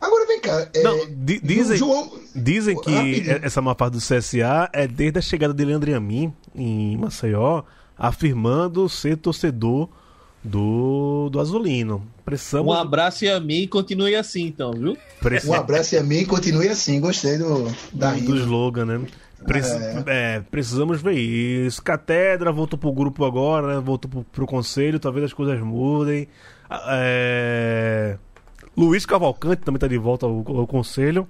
Agora vem cá. é, Não, di- dizem, João, dizem que Rapidinho. essa má parte do CSA é desde a chegada de Leandro Amin em Maceió, afirmando ser torcedor do, do Azulino. Um Precisamos, abraço e a mim, continue assim, então, viu? um preci- abraço e a mim continue assim. Gostei do, da do rima. slogan, né? Preci- é, precisamos ver isso. Catedra voltou pro grupo agora, né? Voltou pro, pro conselho, talvez as coisas mudem. Ah, É... Luiz Cavalcante também tá de volta ao, ao conselho.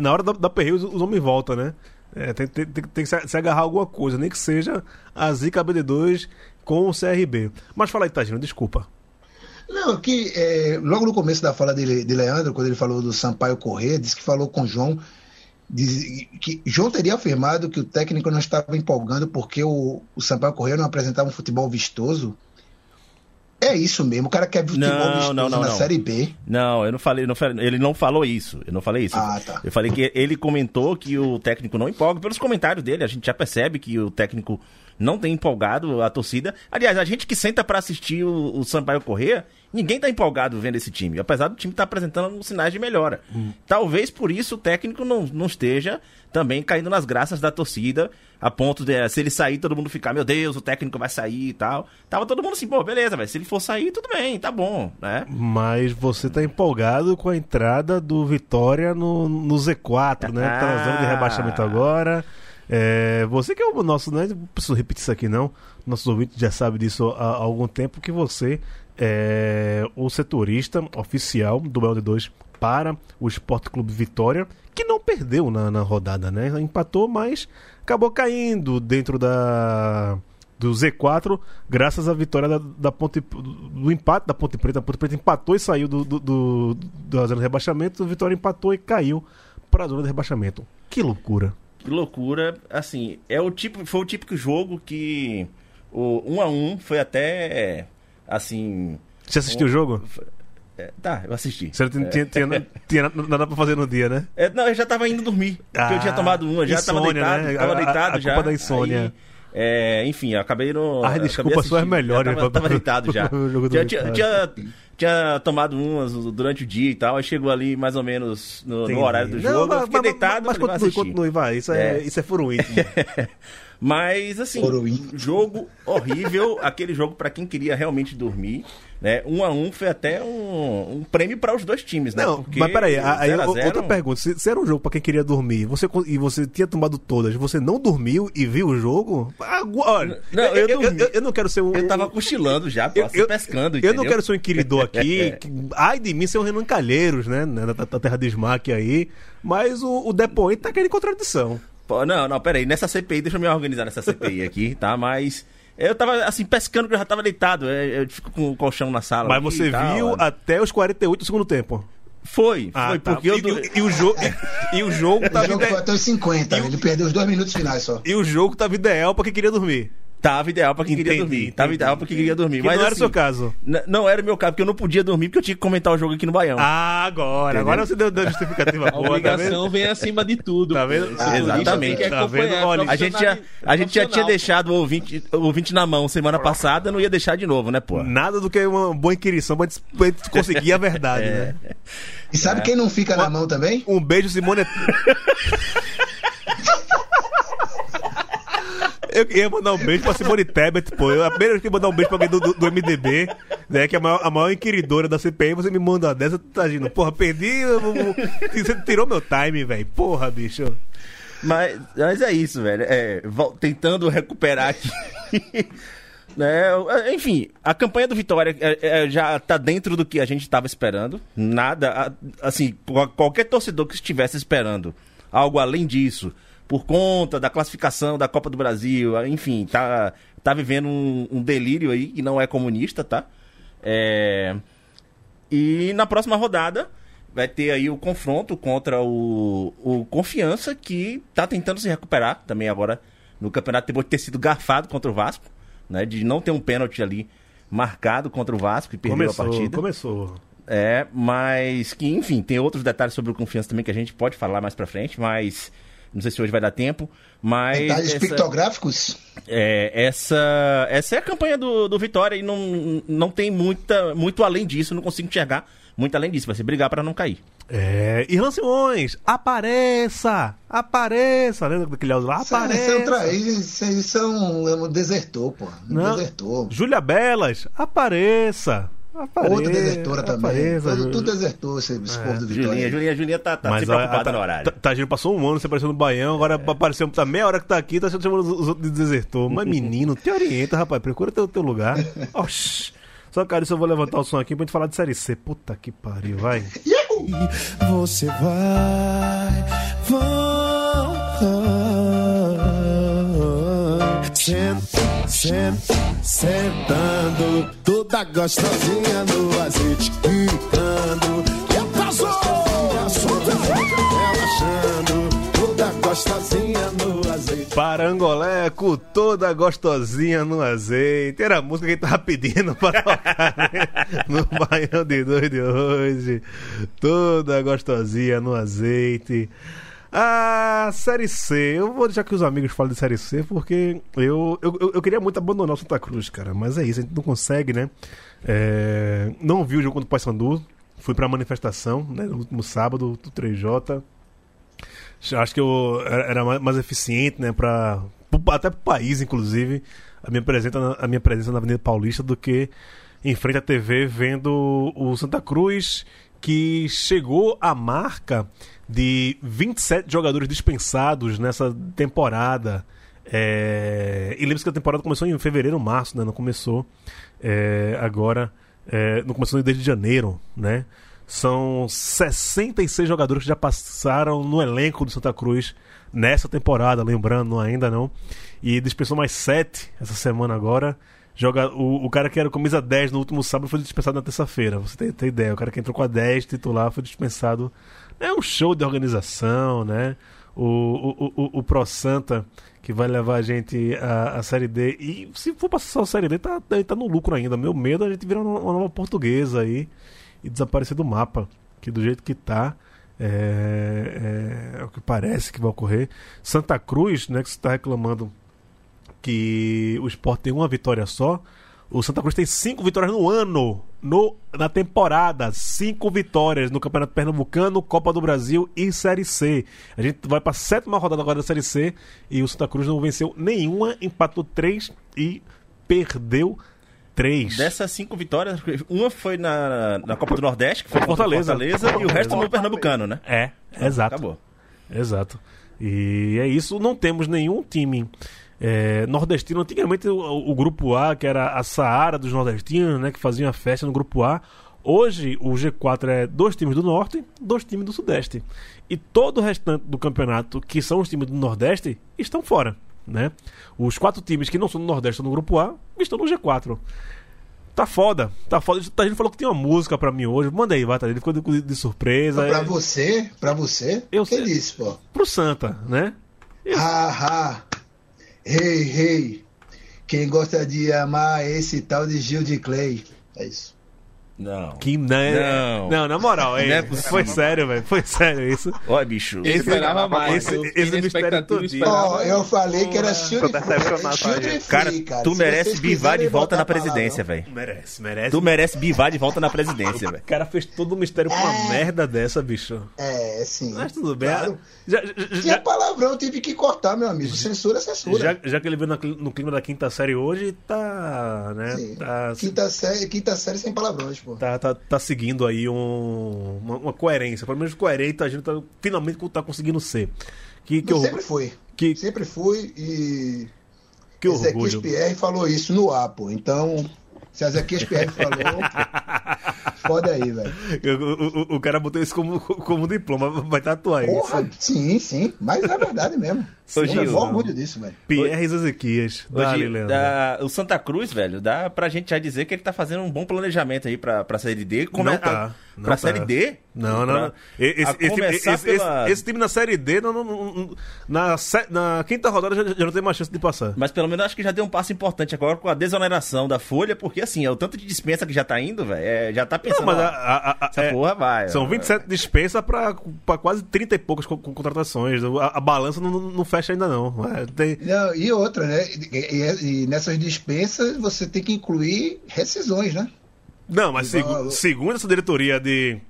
Na hora da, da perreio, os, os homens voltam, né? É, tem, tem- tem- tem que se, agarrar alguma coisa, nem que seja a Zica BD2 com o CRB. Mas fala aí, Tagino, desculpa. Não, que é, logo no começo da fala dele, de Leandro, quando ele falou do Sampaio Corrêa, disse que falou com João, diz, que João teria afirmado que o técnico não estava empolgando porque o, o Sampaio Corrêa não apresentava um futebol vistoso. É isso mesmo, o cara quer futebol Não, não, não, na não. Série B. Não, eu não falei, não falei- ele não falou isso. Eu não falei isso. Ah, tá. Eu falei que ele comentou que o técnico não empolga. Pelos comentários dele, a gente já percebe que o técnico não tem empolgado a torcida. Aliás, a gente que senta pra assistir o, o Sampaio Corrêa, ninguém tá empolgado vendo esse time. Apesar do time estar apresentando sinais de melhora. Talvez por isso o técnico não, não esteja também caindo nas graças da torcida, a ponto de, eh, se ele sair, todo mundo ficar, meu Deus, o técnico vai sair e tal. Tava todo mundo assim, pô, beleza, velho. Se ele for sair, tudo bem, tá bom, né? Mas você tá empolgado com a entrada do Vitória no, no Z4, né? Tá zona de rebaixamento agora. É, você que é o nosso? Não preciso repetir isso aqui não. Nossos ouvintes já sabem disso há, há algum tempo que você é o setorista oficial do LD2 para o Esporte Clube Vitória, que não perdeu na, na rodada, né? Empatou, mas acabou caindo dentro da do Z4, graças à vitória da, da Ponte do empate da Ponte Preta. A Ponte Preta empatou e saiu do, do, do- da zona de rebaixamento, Vitória empatou e caiu para a zona de rebaixamento. Que loucura. Que loucura, assim, é o tipo, foi o típico jogo que o 1 a 1 foi até assim, Você assistiu o jogo? é, tá, eu assisti. Você não tinha, tinha, tinha, tinha nada pra fazer no dia, né? É, não, eu já tava indo dormir. porque eu Ah, tinha tomado uma, já tava insônia, deitado, né? tava A- a- deitado a já. culpa da insônia. aí, é, enfim, eu acabei no. As acabei desculpas são as assistindo, melhores já Tava, tava deitado já. <laughs> tinha, tinha, tinha, tinha tomado umas durante o dia e tal, aí chegou ali mais ou menos no, no horário do Não, jogo. mas- eu fiquei mas- deitado, Mas vou continue, vai. Isso é, É. isso é furo íntimo. <laughs> Mas, assim, jogo horrível, <laughs> aquele jogo pra quem queria realmente dormir, né? Um a um foi até um, um prêmio para os dois times, né? Não, Porque mas peraí, aí, zero o- zero- outra pergunta. Se, se era um jogo pra quem queria dormir você, e você tinha tomado todas, você não dormiu e viu o jogo? Agora, olha, Não, eu eu, eu- eu não quero ser um. Eu tava cochilando já, pô, eu, assim, pescando, eu não entendeu? quero ser um inquiridor aqui. <laughs> que- ai de mim ser um Renan Calheiros, né? Na, na- na terra de Smack aí. Mas o, o depoente tá querendo contradição. Não, não, peraí, nessa CPI, deixa eu me organizar nessa CPI aqui, tá? Mas eu tava, assim, pescando que eu já tava deitado, eu, eu fico com o colchão na sala. Mas você e tal, viu ó. até os 48 do segundo tempo. Foi, Ah, foi, tá. porque eu... e, do- e- e o jogo e, e o jogo O tava jogo foi até os 50, ele perdeu os dois minutos finais só. e o jogo tava ideal pra quem queria dormir. Tava ideal pra quem queria Entendi, dormir. Tava entendi. ideal pra quem queria dormir. Que mas não era o assim, seu caso. Não era o meu caso, porque eu não podia dormir, porque eu tinha que comentar o jogo aqui no Baião. Ah, agora. Entendeu? Agora você deu, deu justificativa A <laughs> boa, tá obrigação vem acima de tudo. Tá vendo? Turista Exatamente. Tá vendo? Olha, A gente já, a gente já tinha deixado o ouvinte, o ouvinte na mão semana passada, não ia deixar de novo, né, pô? Nada do que uma boa inquirição pra conseguir a verdade, <laughs> né? E sabe quem não fica na mão também? Um beijo, Simone. <laughs> Eu ia mandar um beijo pra Simone Tebet, pô. Eu, a primeira vez que mandar um beijo pra alguém do, do, MDB, né? Que é a maior, a maior inquiridora da CPI, você me manda uma dessa, tá agindo. Porra, perdi. Você tirou meu time, velho. Porra, bicho. Mas, mas é isso, velho. É, tentando recuperar aqui. <laughs> né? Enfim, a campanha do Vitória é, é, já tá dentro do que a gente estava esperando. Nada, assim, qual- qualquer torcedor que estivesse esperando algo além disso, por conta da classificação da Copa do Brasil, enfim, tá, tá vivendo um, um delírio aí que não é comunista, tá? É, e na próxima rodada vai ter aí o confronto contra o, o Confiança, que tá tentando se recuperar também agora no campeonato, depois de ter sido garfado contra o Vasco, né? De não ter um pênalti ali marcado contra o Vasco e perdeu Começou, a partida. começou. É, mas que, enfim, tem outros detalhes sobre o Confiança também que a gente pode falar mais pra frente, mas não sei se hoje vai dar tempo. Mas Detalhes essa- pictográficos? é, essa, essa é a campanha do, do Vitória e não, não tem muita, muito além disso, não consigo enxergar muito além disso. Vai ser brigar pra não cair. É, Irlan Simões, apareça! Apareça! Lembra daquele áudio lá? Apareça! É um, é- é um, é um desertor, pô. Não. desertor. Júlia Belas, apareça! Apareça! Outra desertora também. Apareça, Tudo, tudo desertor, esse, esse povo do Vitória. Julinha, Julinha, Julinha tá, tá Mas sempre olha, ocupada tá, no horário. Tá, Tagino passou um ano, você apareceu no Baião, agora apareceu, tá meia hora que tá aqui, tá chamando os, os outros de desertor. Mas menino, te orienta, rapaz, procura teu, teu lugar. <laughs> Oxi. Só, cara, isso eu vou levantar o som aqui pra gente falar de Série C. Puta que pariu, vai. <laughs> Você vai voltar. Senta, senta, sentando. Toda gostosinha no azeite, quicando. E passou! Relaxando. Toda gostosinha no azeite. Parangoleco, toda gostosinha no azeite. Era a música que a gente tava pedindo pra tocar né? no Baião de dois de hoje. Toda gostosinha no azeite. A Série C, eu vou deixar que os amigos falem de Série C, porque eu, eu, eu- queria muito abandonar o Santa Cruz, cara, mas é isso, a gente não consegue, né? É, não vi o jogo contra o Paysandu, fui pra manifestação, né, no último sábado, do 3J. Acho que eu era mais, mais eficiente, né, pra, até pro país, inclusive, a minha, presença a minha presença na Avenida Paulista do que em frente à TV vendo o Santa Cruz, que chegou à marca de 27 jogadores dispensados nessa temporada. É, E lembre-se que a temporada começou em fevereiro, março, né? Não começou é, agora, é, não começou desde janeiro, né? São 66 jogadores que já passaram no elenco do Santa Cruz nessa temporada, lembrando, ainda não. E dispensou mais 7 essa semana agora. Joga, o, o cara que era camisa 10 no último sábado foi dispensado na terça-feira. Você tem, tem ideia. O cara que entrou com a 10 titular foi dispensado. É um show de organização, né? O, o, o, o Pro Santa, que vai levar a gente à, Série D. E se for passar só a Série D, tá, tá no lucro ainda. Meu medo é a gente virar uma, uma nova portuguesa aí e desaparecer do mapa. Que do jeito que tá, é, é, é o que parece que vai ocorrer. Santa Cruz, né, que você está reclamando que o Sport tem uma vitória só. O Santa Cruz tem cinco vitórias no ano, no, na temporada. Cinco vitórias no Campeonato Pernambucano, Copa do Brasil e Série C. A gente vai para a sétima rodada agora da Série C e o Santa Cruz não venceu nenhuma, empatou três e perdeu três. Dessas cinco vitórias, uma foi na, na Copa do Nordeste, que foi Fortaleza. Fortaleza, e o resto no Pernambucano, né? É, exato. Acabou. Exato. E é isso, não temos nenhum time é, nordestino. Antigamente o, o grupo A, que era a Saara dos nordestinos, né, que faziam a festa no grupo A. Hoje o G4 é dois times do norte, dois times do sudeste. E todo o restante do campeonato, que são os times do nordeste, estão fora. Né? Os quatro times que não são do nordeste no grupo A estão no G4. Tá foda, tá foda. A gente falou que tinha uma música pra mim hoje. Manda aí, vai, tá? Ele ficou de, de surpresa. Pra É, você, pra você, Eu que sei. disse, pô. Pro Santa, né? Ha, ha. Rei, rei. Quem gosta de amar esse tal de Gil de Clay. É isso. Não. Que não. Não. Não, na moral, é, Não é foi sério, velho. Foi sério isso. Olha, bicho. Eu esperava mais. esse- esse mistério todinho. Ó, eu falei que era shield free, Cara, cara. tu merece bivar de volta na presidência, velho. Merece, merece. Tu merece bivar de volta na presidência, velho. O cara fez todo o mistério com uma merda dessa, bicho. É, sim. Mas tudo bem. Claro. Já, já, Tinha palavrão, tive que cortar, meu amigo. Censura é censura. já, já que ele veio no clima da quinta série hoje, tá. né? Sim. Tá, Quinta, série, quinta série sem palavrões, pô. Tá, tá, tá seguindo aí um, uma, uma coerência. Pelo menos coerente a gente tá, finalmente tá conseguindo ser. Que, que, Eu sempre fui. que, Sempre fui e que Ezequias orgulho. Pierre falou isso no ar, pô. Então, se Ezequias Pierre <laughs> falou, foda aí, velho. O, o- o cara botou isso como, como diploma, vai tatuar Porra, isso. sim, sim. Mas é verdade mesmo. Eu Gil, levo orgulho disso, velho. Pierre Ezequias. Dali, o Santa Cruz, velho, dá pra gente já dizer que ele tá fazendo um bom planejamento aí pra, pra Série D. Como Não é- tá, a- não pra tá. Série D? Não, não. Esse, time- começar esse- pela- esse- esse time na Série D, não, não- na, na quinta rodada já, já não tem mais chance de passar. Mas pelo menos acho que já deu um passo importante agora com a desoneração da folha, porque assim, é o tanto de dispensa que já tá indo, velho, é, já tá pensando. Não, mas a, a- a- essa é, porra vai. são ó. 27 dispensas pra, pra quase 30 e poucas co- co- contratações. A, a balança não, não- não fecha ainda, não. Tem- Não, e outra, né? E, e- nessas dispensas você tem que incluir rescisões, né? Não, mas segu- segundo essa diretoria de.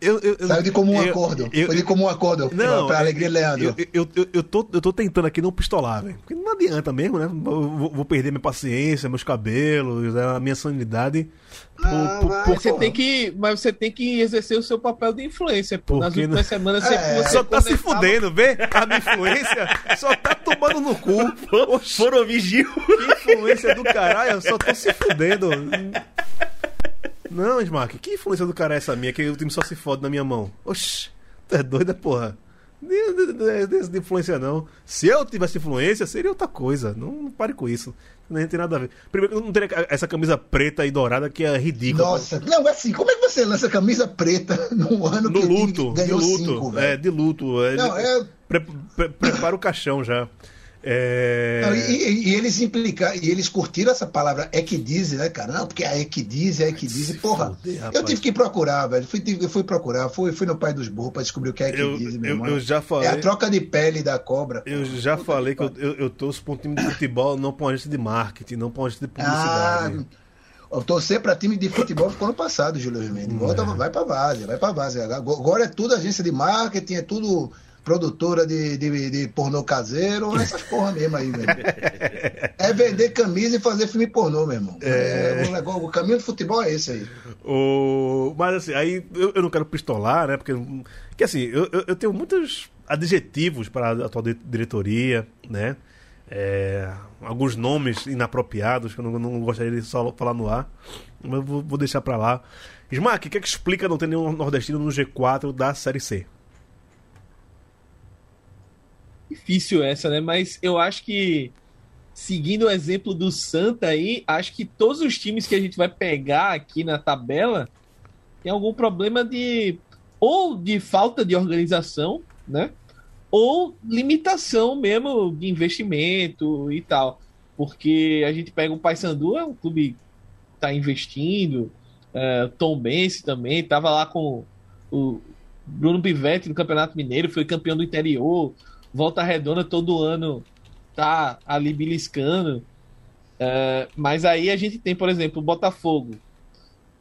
Eu, eu, eu- Saiu de comum eu- acordo. eu- Foi de comum acordo. Não, pra alegria Leandro. Eu, eu, eu, eu, tô, eu tô tentando aqui não pistolar, velho. Porque não adianta mesmo, né? Eu Vou, vou perder minha paciência, meus cabelos, né, a minha sanidade. por- Ah, por- vai, por- Você tem que, mas você tem que exercer o seu papel de influência. Pô. Nas Porque últimas não- semanas você, É, você só tá se fudendo, vê? A minha influência só tá tomando no cu. <laughs> Foram vigil. que influência do caralho, eu só tô se fudendo. Não, Smack, que influência do cara é essa minha? Que o time só se fode na minha mão. Oxi, tu é doida, porra. Não não é desse de influência, não. Se eu tivesse influência, seria outra coisa. Não, não pare com isso. Nem tem nada a ver. Primeiro, não teria essa camisa preta e dourada que é ridícula. Nossa, não, assim, como é que você lança camisa preta <laughs> num ano No que luto, de ganhou luto. cinco, é, de luto. É, Não, é- pre- pre- prepara o caixão já. É... Não, e, e- eles implicaram, e eles curtiram essa palavra equidize, né, cara? Não, porque a equidize, a equidize, porra. eu tive que procurar, velho. Fui, eu fui procurar, fui, fui no pai dos burros pra descobrir o que é Eu, equidize, meu eu, irmão. eu já falei. É a troca de pele da cobra. Eu já falei que eu, eu, eu torço pra um time de futebol, não pra uma agência de marketing, não pra uma agência de Ah, publicidade. eu torcer pra time de futebol ficou ano passado, Júlio Mendes. Volta, vai pra base, vai pra base. Agora é tudo agência de marketing, é tudo produtora de, de, de pornô caseiro, essas porra mesmo aí, velho. É vender camisa e fazer filme pornô, meu irmão. É, o, negócio- o caminho do futebol é esse aí. O... Mas assim, aí eu, eu não quero pistolar, né? Porque, que assim, eu, eu, tenho muitos adjetivos para a atual di- diretoria, né? É, alguns nomes inapropriados que eu não, não gostaria de só falar no ar, mas eu vou, vou deixar pra lá. Smack, o que é que explica não ter nenhum nordestino no G4 da Série C? Difícil essa, né? Mas eu acho que, seguindo o exemplo do Santa aí, acho que todos os times que a gente vai pegar aqui na tabela tem algum problema de. ou de falta de organização, né? Ou limitação mesmo de investimento e tal. Porque a gente pega o Paysandu, é um clube que tá investindo, é, Tom Bense também, tava lá com o Bruno Pivetti no Campeonato Mineiro, foi campeão do interior, Volta Redonda todo ano tá ali beliscando. É, mas aí a gente tem, por exemplo, o Botafogo.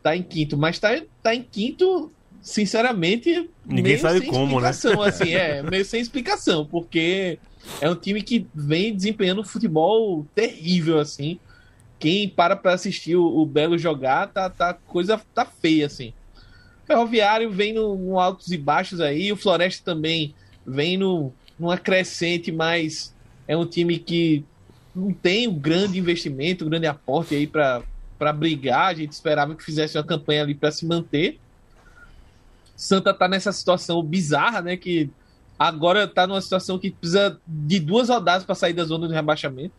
Tá em quinto, mas tá, tá em quinto, sinceramente. Ninguém sabe sem como, né? explicação, Assim, é, meio sem explicação, porque é um time que vem desempenhando um futebol terrível, assim. Quem para pra assistir o, o Belo jogar, tá, tá, coisa tá feia, assim. Ferroviário vem no, no altos e baixos aí, o Floresta também vem no, numa crescente, mas é um time que não tem um grande investimento, um grande aporte aí para brigar. A gente esperava que fizesse uma campanha ali para se manter. Santa tá nessa situação bizarra, né? Que agora tá numa situação que precisa de duas rodadas para sair da zona do rebaixamento.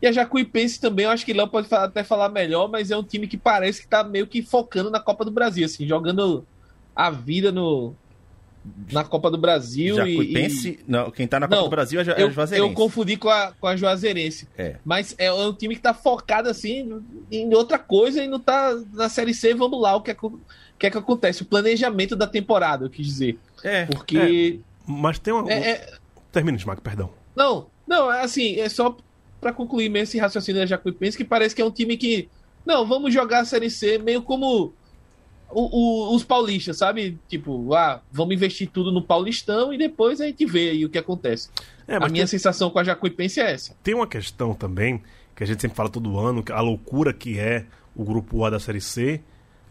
E a Jacuipense também, eu acho que Léo pode fa- até falar melhor, mas é um time que parece que tá meio que focando na Copa do Brasil, assim, jogando a vida no, na Copa do Brasil. e- Jacuipense. e- Não, quem tá na Copa Não, do Brasil é, é eu, Juazeirense. eu confundi com a, com a Juazeirense. É. Mas é um time que tá focado assim em outra coisa e não tá na Série C. Vamos lá, o que é que, o que, é que acontece? O planejamento da temporada, eu quis dizer. É, Porque. Mas tem uma. É, é- Termina, Smack, perdão. não, não, é assim, é só pra concluir mesmo esse raciocínio da Jacuipense, que parece que é um time que. Não, vamos jogar a Série C meio como o- o- os paulistas, sabe? Tipo, ah, vamos investir tudo no Paulistão e depois a gente vê aí o que acontece. É, a mas minha tem, sensação com a Jacuipense é essa. tem uma questão também, que a gente sempre fala todo ano, a loucura que é o grupo A da Série C.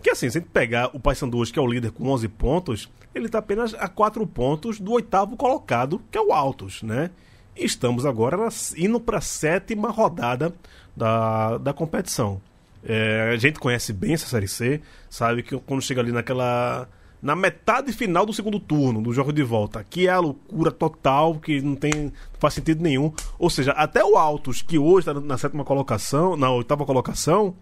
Que assim, se a gente pegar o Paysandu hoje, que é o líder com 11 pontos, ele tá apenas a 4 pontos do oitavo colocado, que é o Altos, né? E estamos agora indo para a sétima rodada da, da competição. É, a gente conhece bem essa Série C, sabe que quando chega ali naquela. Na metade final do segundo turno, do jogo de volta, que é a loucura total, que não tem não faz sentido nenhum. Ou seja, até o Altos, que hoje está na sétima colocação, na oitava colocação,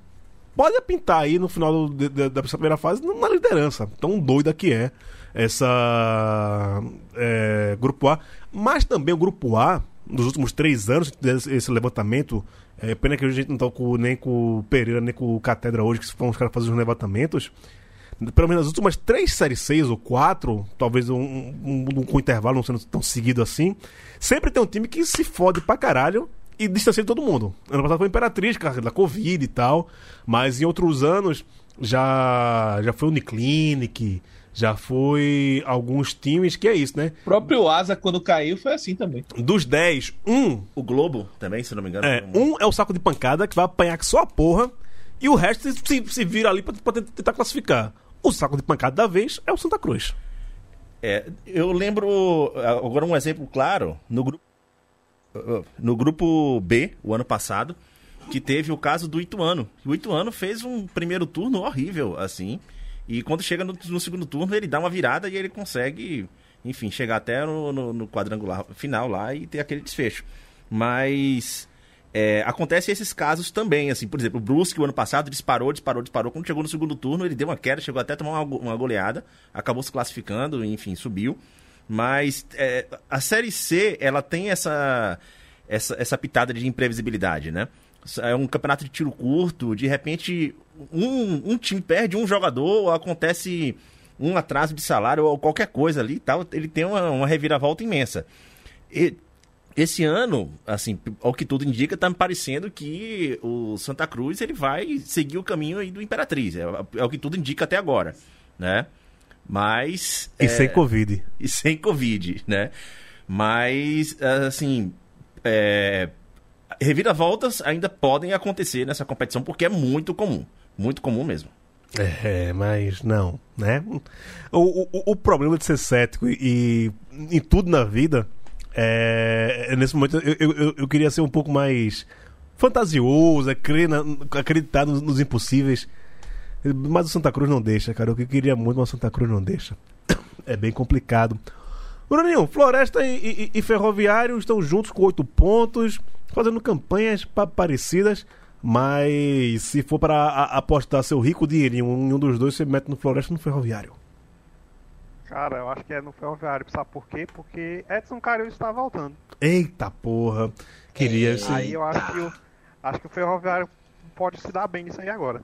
pode pintar aí no final do- de- da primeira fase na liderança. Tão doida que é essa é, grupo A. Mas também o grupo A, nos últimos três anos, esse levantamento. É, pena que a gente não tá nem com o Pereira, nem com o Catedra hoje, que foram os caras fazer os levantamentos. Pelo menos nas últimas três séries 6 ou quatro, talvez um, um- um- com intervalo não sendo tão seguido assim, sempre tem um time que se fode pra caralho e distancia de todo mundo. Ano passado foi Imperatriz, cara, da Covid e tal, mas em outros anos já, já foi Uniclinic, já foi alguns times que é isso, né? O próprio Asa, quando caiu, foi assim também. Dos 10, um O Globo também, se não me engano. é, um é o saco de pancada, que vai apanhar que só a porra, e o resto se, se vira ali pra, pra tentar classificar. O saco de pancada da vez é o Santa Cruz. É, eu lembro agora um exemplo claro no grupo no grupo B o ano passado que teve o caso do Ituano. O Ituano fez um primeiro turno horrível assim e quando chega no, no segundo turno ele dá uma virada e ele consegue enfim chegar até no, no- no quadrangular final lá e ter aquele desfecho. Mas é, acontece esses casos também, assim, por exemplo, o Brusque o ano passado disparou, disparou, disparou. Quando chegou no segundo turno, ele deu uma queda, chegou até a tomar uma, uma goleada, acabou se classificando, enfim, subiu. Mas é, a Série C, ela tem essa, essa, essa pitada de imprevisibilidade, né? É um campeonato de tiro curto, de repente um, um time perde um jogador, ou acontece um atraso de salário ou qualquer coisa ali e tal, ele tem uma, uma reviravolta imensa. E esse ano, assim, ao que tudo indica, tá me parecendo que o Santa Cruz ele vai seguir o caminho aí do Imperatriz. É, é o que tudo indica até agora, né? Mas. E é, sem Covid. e sem Covid, né? Mas, assim, é, reviravoltas ainda podem acontecer nessa competição porque é muito comum. Muito comum mesmo. É, mas não, né? O, o, o problema de ser cético e, em tudo na vida é, é nesse momento eu, eu, eu- queria ser um pouco mais fantasioso, é acreditar nos, nos impossíveis. Mas o Santa Cruz não deixa, cara. Eu queria muito, mas o Santa Cruz não deixa. É bem complicado. Bruninho, Floresta e, e- e Ferroviário estão juntos com oito pontos, fazendo campanhas pa- parecidas. Mas se for para apostar seu rico dinheirinho em um dos dois, você mete no Floresta ou no Ferroviário. Cara, eu acho que é no Ferroviário, sabe por quê? Porque Edson Carinho está voltando. Eita porra. Queria. esse- Aí eu acho que o, acho que o Ferroviário pode se dar bem nisso aí agora.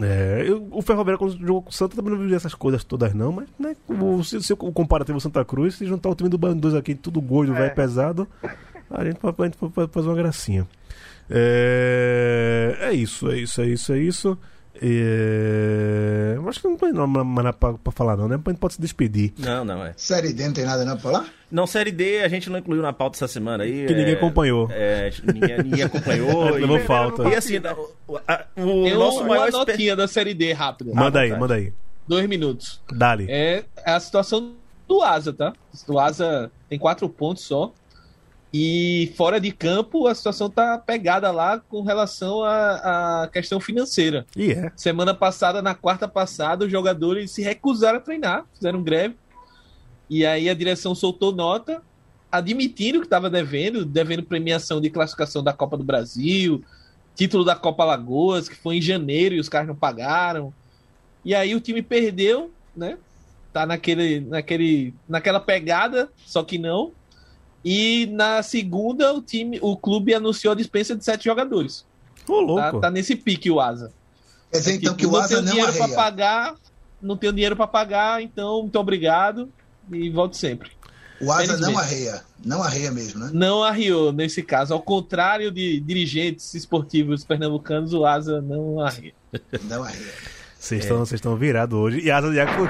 É, eu- o Ferroviário, quando jogou com o Santa, também não vivia essas coisas todas, não. Mas, né, o, se, se o comparativo Santa Cruz, se juntar o time do Bando 2 aqui, tudo gordo, É. velho, pesado, a gente, pode- a gente pode fazer uma gracinha. É, é isso, é isso, é isso, é isso. É, acho que não tem nada pra, pra falar, não, né? A gente pode se despedir. Não, não, é. Série D não tem nada não pra falar? Não, Série D a gente não incluiu na pauta essa semana aí. Que é, ninguém acompanhou. É, ninguém, ninguém acompanhou. <laughs> Levou e, falta. e assim, o, a- o Tem nosso uma maior espe- notinha da Série D rápida. Manda aí, vontade. manda aí. Dois minutos. Dali. É a situação do Asa, tá? O Asa tem quatro pontos só. E fora de campo, a situação tá pegada lá com relação à, questão financeira. E é. Semana passada, na quarta passada, os jogadores se recusaram a treinar, fizeram greve. E aí a direção soltou nota admitindo que estava devendo, devendo premiação de classificação da Copa do Brasil, título da Copa Lagoas, que foi em janeiro e os caras não pagaram. E aí o time perdeu, né? tá naquele, naquele, naquela pegada, só que não. E na segunda, o time, o clube anunciou a dispensa de sete jogadores. Ô, louco. Tá, tá nesse pique o Asa. Quer dizer, então, que o não Asa tenho não dinheiro pra arreia. pagar, não tenho dinheiro pra pagar, então muito obrigado e volte sempre. O Asa não arreia. Não arreia mesmo, né? Não arriou nesse caso, ao contrário de dirigentes esportivos pernambucanos, o Asa não arria. Não arreia. Vocês estão vocês estão virados hoje. E a Zodiac foi,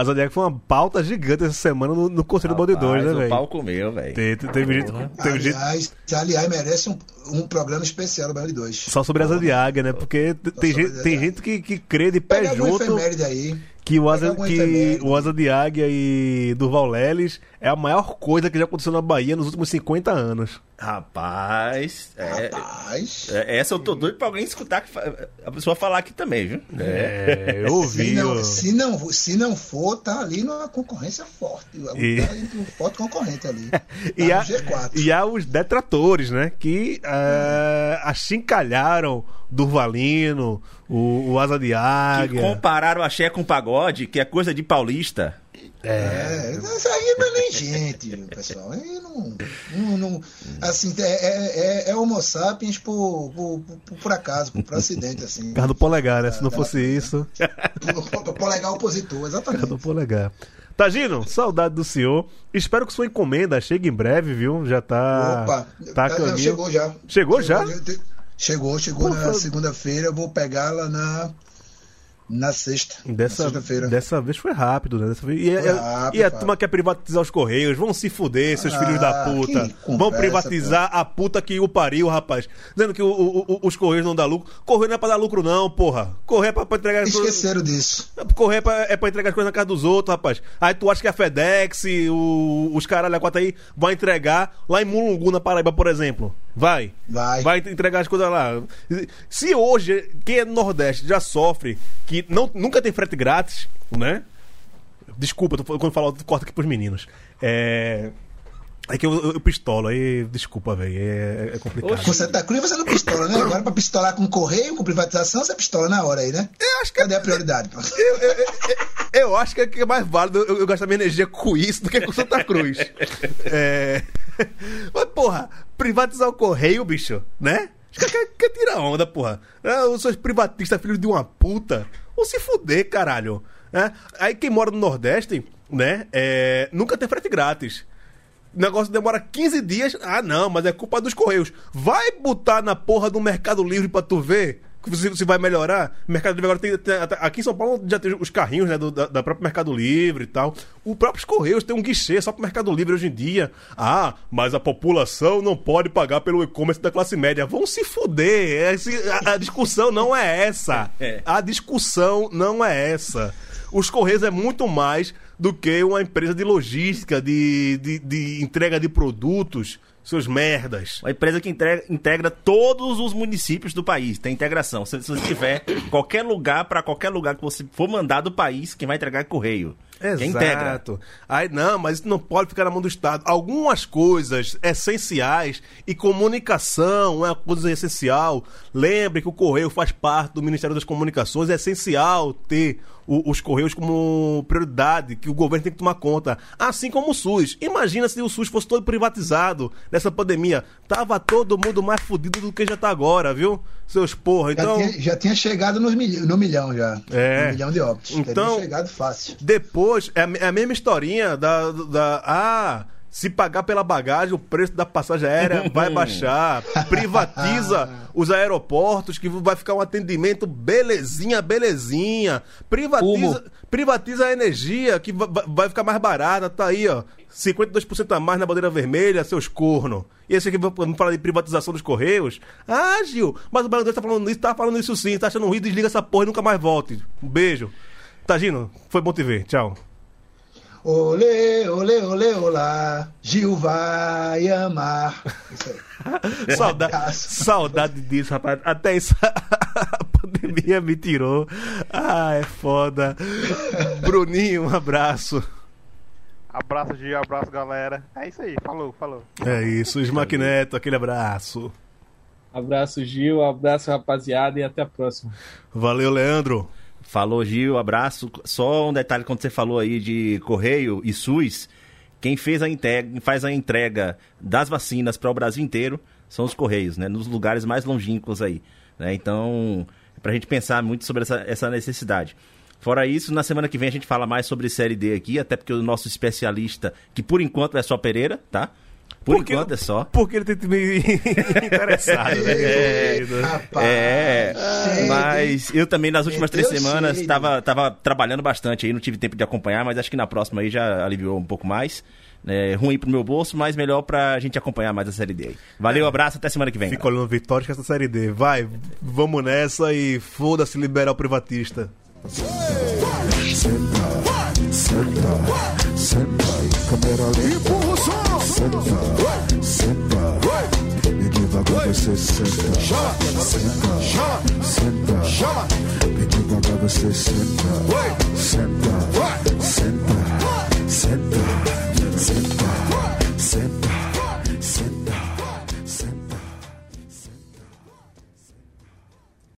a Zodiac foi uma pauta gigante essa semana no, no Conselho do Balde 2, né, Rapaz, o velho? pau comeu, velho. Te- te- Teve gente, teve gente Aliás, aliás, merece um, um programa especial, o Belo 2. só sobre a águia, né? Porque tem gente, tem gente que, que crê de pé Pega junto aí. Que o asa, que o asa de águia e Durval Leles é a maior coisa que já aconteceu na Bahia nos últimos 50 anos. Rapaz, é, Rapaz. é, essa eu tô doido pra alguém escutar, que a pessoa falar aqui também, viu? É, eu ouvi. Se não, se, não, se não for, tá ali numa concorrência forte. E- Tá um forte concorrente ali. <laughs> Tá E há, G4. e há os detratores, né? Que é, achincalharam Durvalino, o, o Asa de Que Águia. compararam axé com pagode, que é coisa de paulista. É, isso aí não é nem gente, pessoal. Aí não, não, não- assim, é, é, é, é homo sapiens por, por, por, por acaso, por, por acidente, assim. Por causa do polegar, né? Se não fosse isso, <laughs> Por, por polegar opositor, por causa do exatamente. polegar. Tagino, saudade do senhor. Espero que sua encomenda chegue em breve, viu? Já tá. Opa, tá tá- caminho. chegou já. Chegou já? Chegou, chegou na segunda-feira, eu vou pegá-la na, na sexta. Dessa, sexta-feira. dessa vez foi rápido, né? Dessa vez... E, Foi rápido, e a turma quer privatizar os Correios. Vão se fuder, seus Ah, filhos da puta. que Vão conversa, privatizar a puta que o pariu, rapaz. Dizendo que o- o- o- os Correios não dá lucro. Correio não é pra dar lucro, não, porra. Correio é pra, pra entregar as coisas. Esqueceram disso. Correr é pra, é pra entregar as coisas na casa dos outros, rapaz. Aí tu acha que a FedEx, os caralho a quatro aí, vão entregar lá em Mulungu, na Paraíba, por exemplo. Vai. Vai. Vai entregar as coisas lá. Se hoje, quem é do Nordeste já sofre, que não, nunca tem frete grátis, né? Desculpa, tô, quando eu falo, eu corto aqui pros meninos. É. É que eu, eu, eu pistolo, aí. Desculpa, velho. É, é complicado. Com Santa Cruz você não pistola, né? Agora pra pistolar com correio, com privatização, você pistola na hora aí, né? Eu acho que Cadê a prioridade? pô? Eu acho que é, que é mais válido eu, eu gastar minha energia com isso do que com Santa Cruz. <laughs> é... Mas, porra, privatizar o correio, bicho, né? Os caras querem quer tirar onda, porra. Ah, os seus privatistas, filhos de uma puta. Vão se fuder, caralho. né? Aí quem mora no Nordeste, né? é, Nunca tem frete grátis. O negócio demora 15 dias. Ah, não, mas é culpa dos Correios. Vai botar na porra do Mercado Livre pra tu ver se, se vai melhorar. O Mercado Livre agora tem, tem- Aqui em São Paulo já tem os carrinhos, né? Do, da, da própria Mercado Livre e tal. Os próprios Correios tem um guichê só pro Mercado Livre hoje em dia. Ah, mas a população não pode pagar pelo e-commerce da classe média. Vão se fuder. Esse- a, a discussão não é essa. <laughs> É. A discussão não é essa. Os Correios é muito mais do que uma empresa de logística, de, de, de entrega de produtos, seus merdas. Uma empresa que integra, integra todos os municípios do país. Tem integração. Se, se você tiver qualquer lugar, pra qualquer lugar que você for mandar do país, quem vai entregar é correio. Quem integra. Exato. Aí não, mas isso não pode ficar na mão do Estado. Algumas coisas essenciais e comunicação é uma coisa essencial. Lembre que o Correio faz parte do Ministério das Comunicações. É essencial ter o- os Correios como prioridade, que o governo tem que tomar conta. Assim como o SUS. Imagina se o SUS fosse todo privatizado nessa pandemia. Tava todo mundo mais fudido do que já tá agora, viu? Seus porra. Já, Então. tinha, já tinha chegado nos milho- no milhão já. É. No milhão de óbitos. Então- Teria chegado fácil. Depois, é a, é a mesma historinha da, da. Ah, se pagar pela bagagem, o preço da passagem aérea vai baixar. Privatiza <laughs> os aeroportos, que vai ficar um atendimento belezinha, belezinha. Privatiza, Humo. privatiza a energia, que va- va- vai ficar mais barata. Tá aí, ó. 52% a mais na bandeira vermelha, seus corno. E esse aqui vamos falar de privatização dos Correios? Ah, Gil, mas o Baiano tá falando isso, tá falando isso sim, tá achando ruim, desliga essa porra e nunca mais volte. Um beijo. Tagino, foi bom te ver. Tchau. Olê, olê, olê, olá. Gil vai amar. Isso aí. <laughs> Saudade, saudade disso, rapaz. Até isso <laughs> a pandemia me tirou. Ah, é foda. Bruninho, um abraço. Abraço, Gil, abraço, galera. É isso aí, falou, falou. É isso, Smack Neto, aquele abraço. Abraço, Gil, abraço, rapaziada, e até a próxima. Valeu, Leandro. Falou, Gil, abraço. Só um detalhe quando você falou aí de Correio e SUS, quem fez a entrega, faz a entrega das vacinas para o Brasil inteiro são os Correios, né? Nos lugares mais longínquos aí. Né? Então, é pra gente pensar muito sobre essa, essa necessidade. Fora isso, na semana que vem a gente fala mais sobre Série D aqui, até porque o nosso especialista, que por enquanto é só Pereira, tá? Por Porque- enquanto é só. Porque ele tem meio interessado, né? É, Rapaz, é, mas eu também nas últimas três semanas estava tava trabalhando bastante aí, não tive tempo de acompanhar, mas acho que na próxima aí já aliviou um pouco mais. É, ruim pro meu bolso, mas melhor pra gente acompanhar mais a série D aí. Valeu, abraço, até semana que vem. Fica olhando Vitória que essa série D. Vai, vamos nessa e foda-se liberar o privatista. Empurra o som. Senta, senta senta, senta. me diga agora você senta, senta, senta, senta, me diga agora você senta, senta, senta, senta, senta, senta.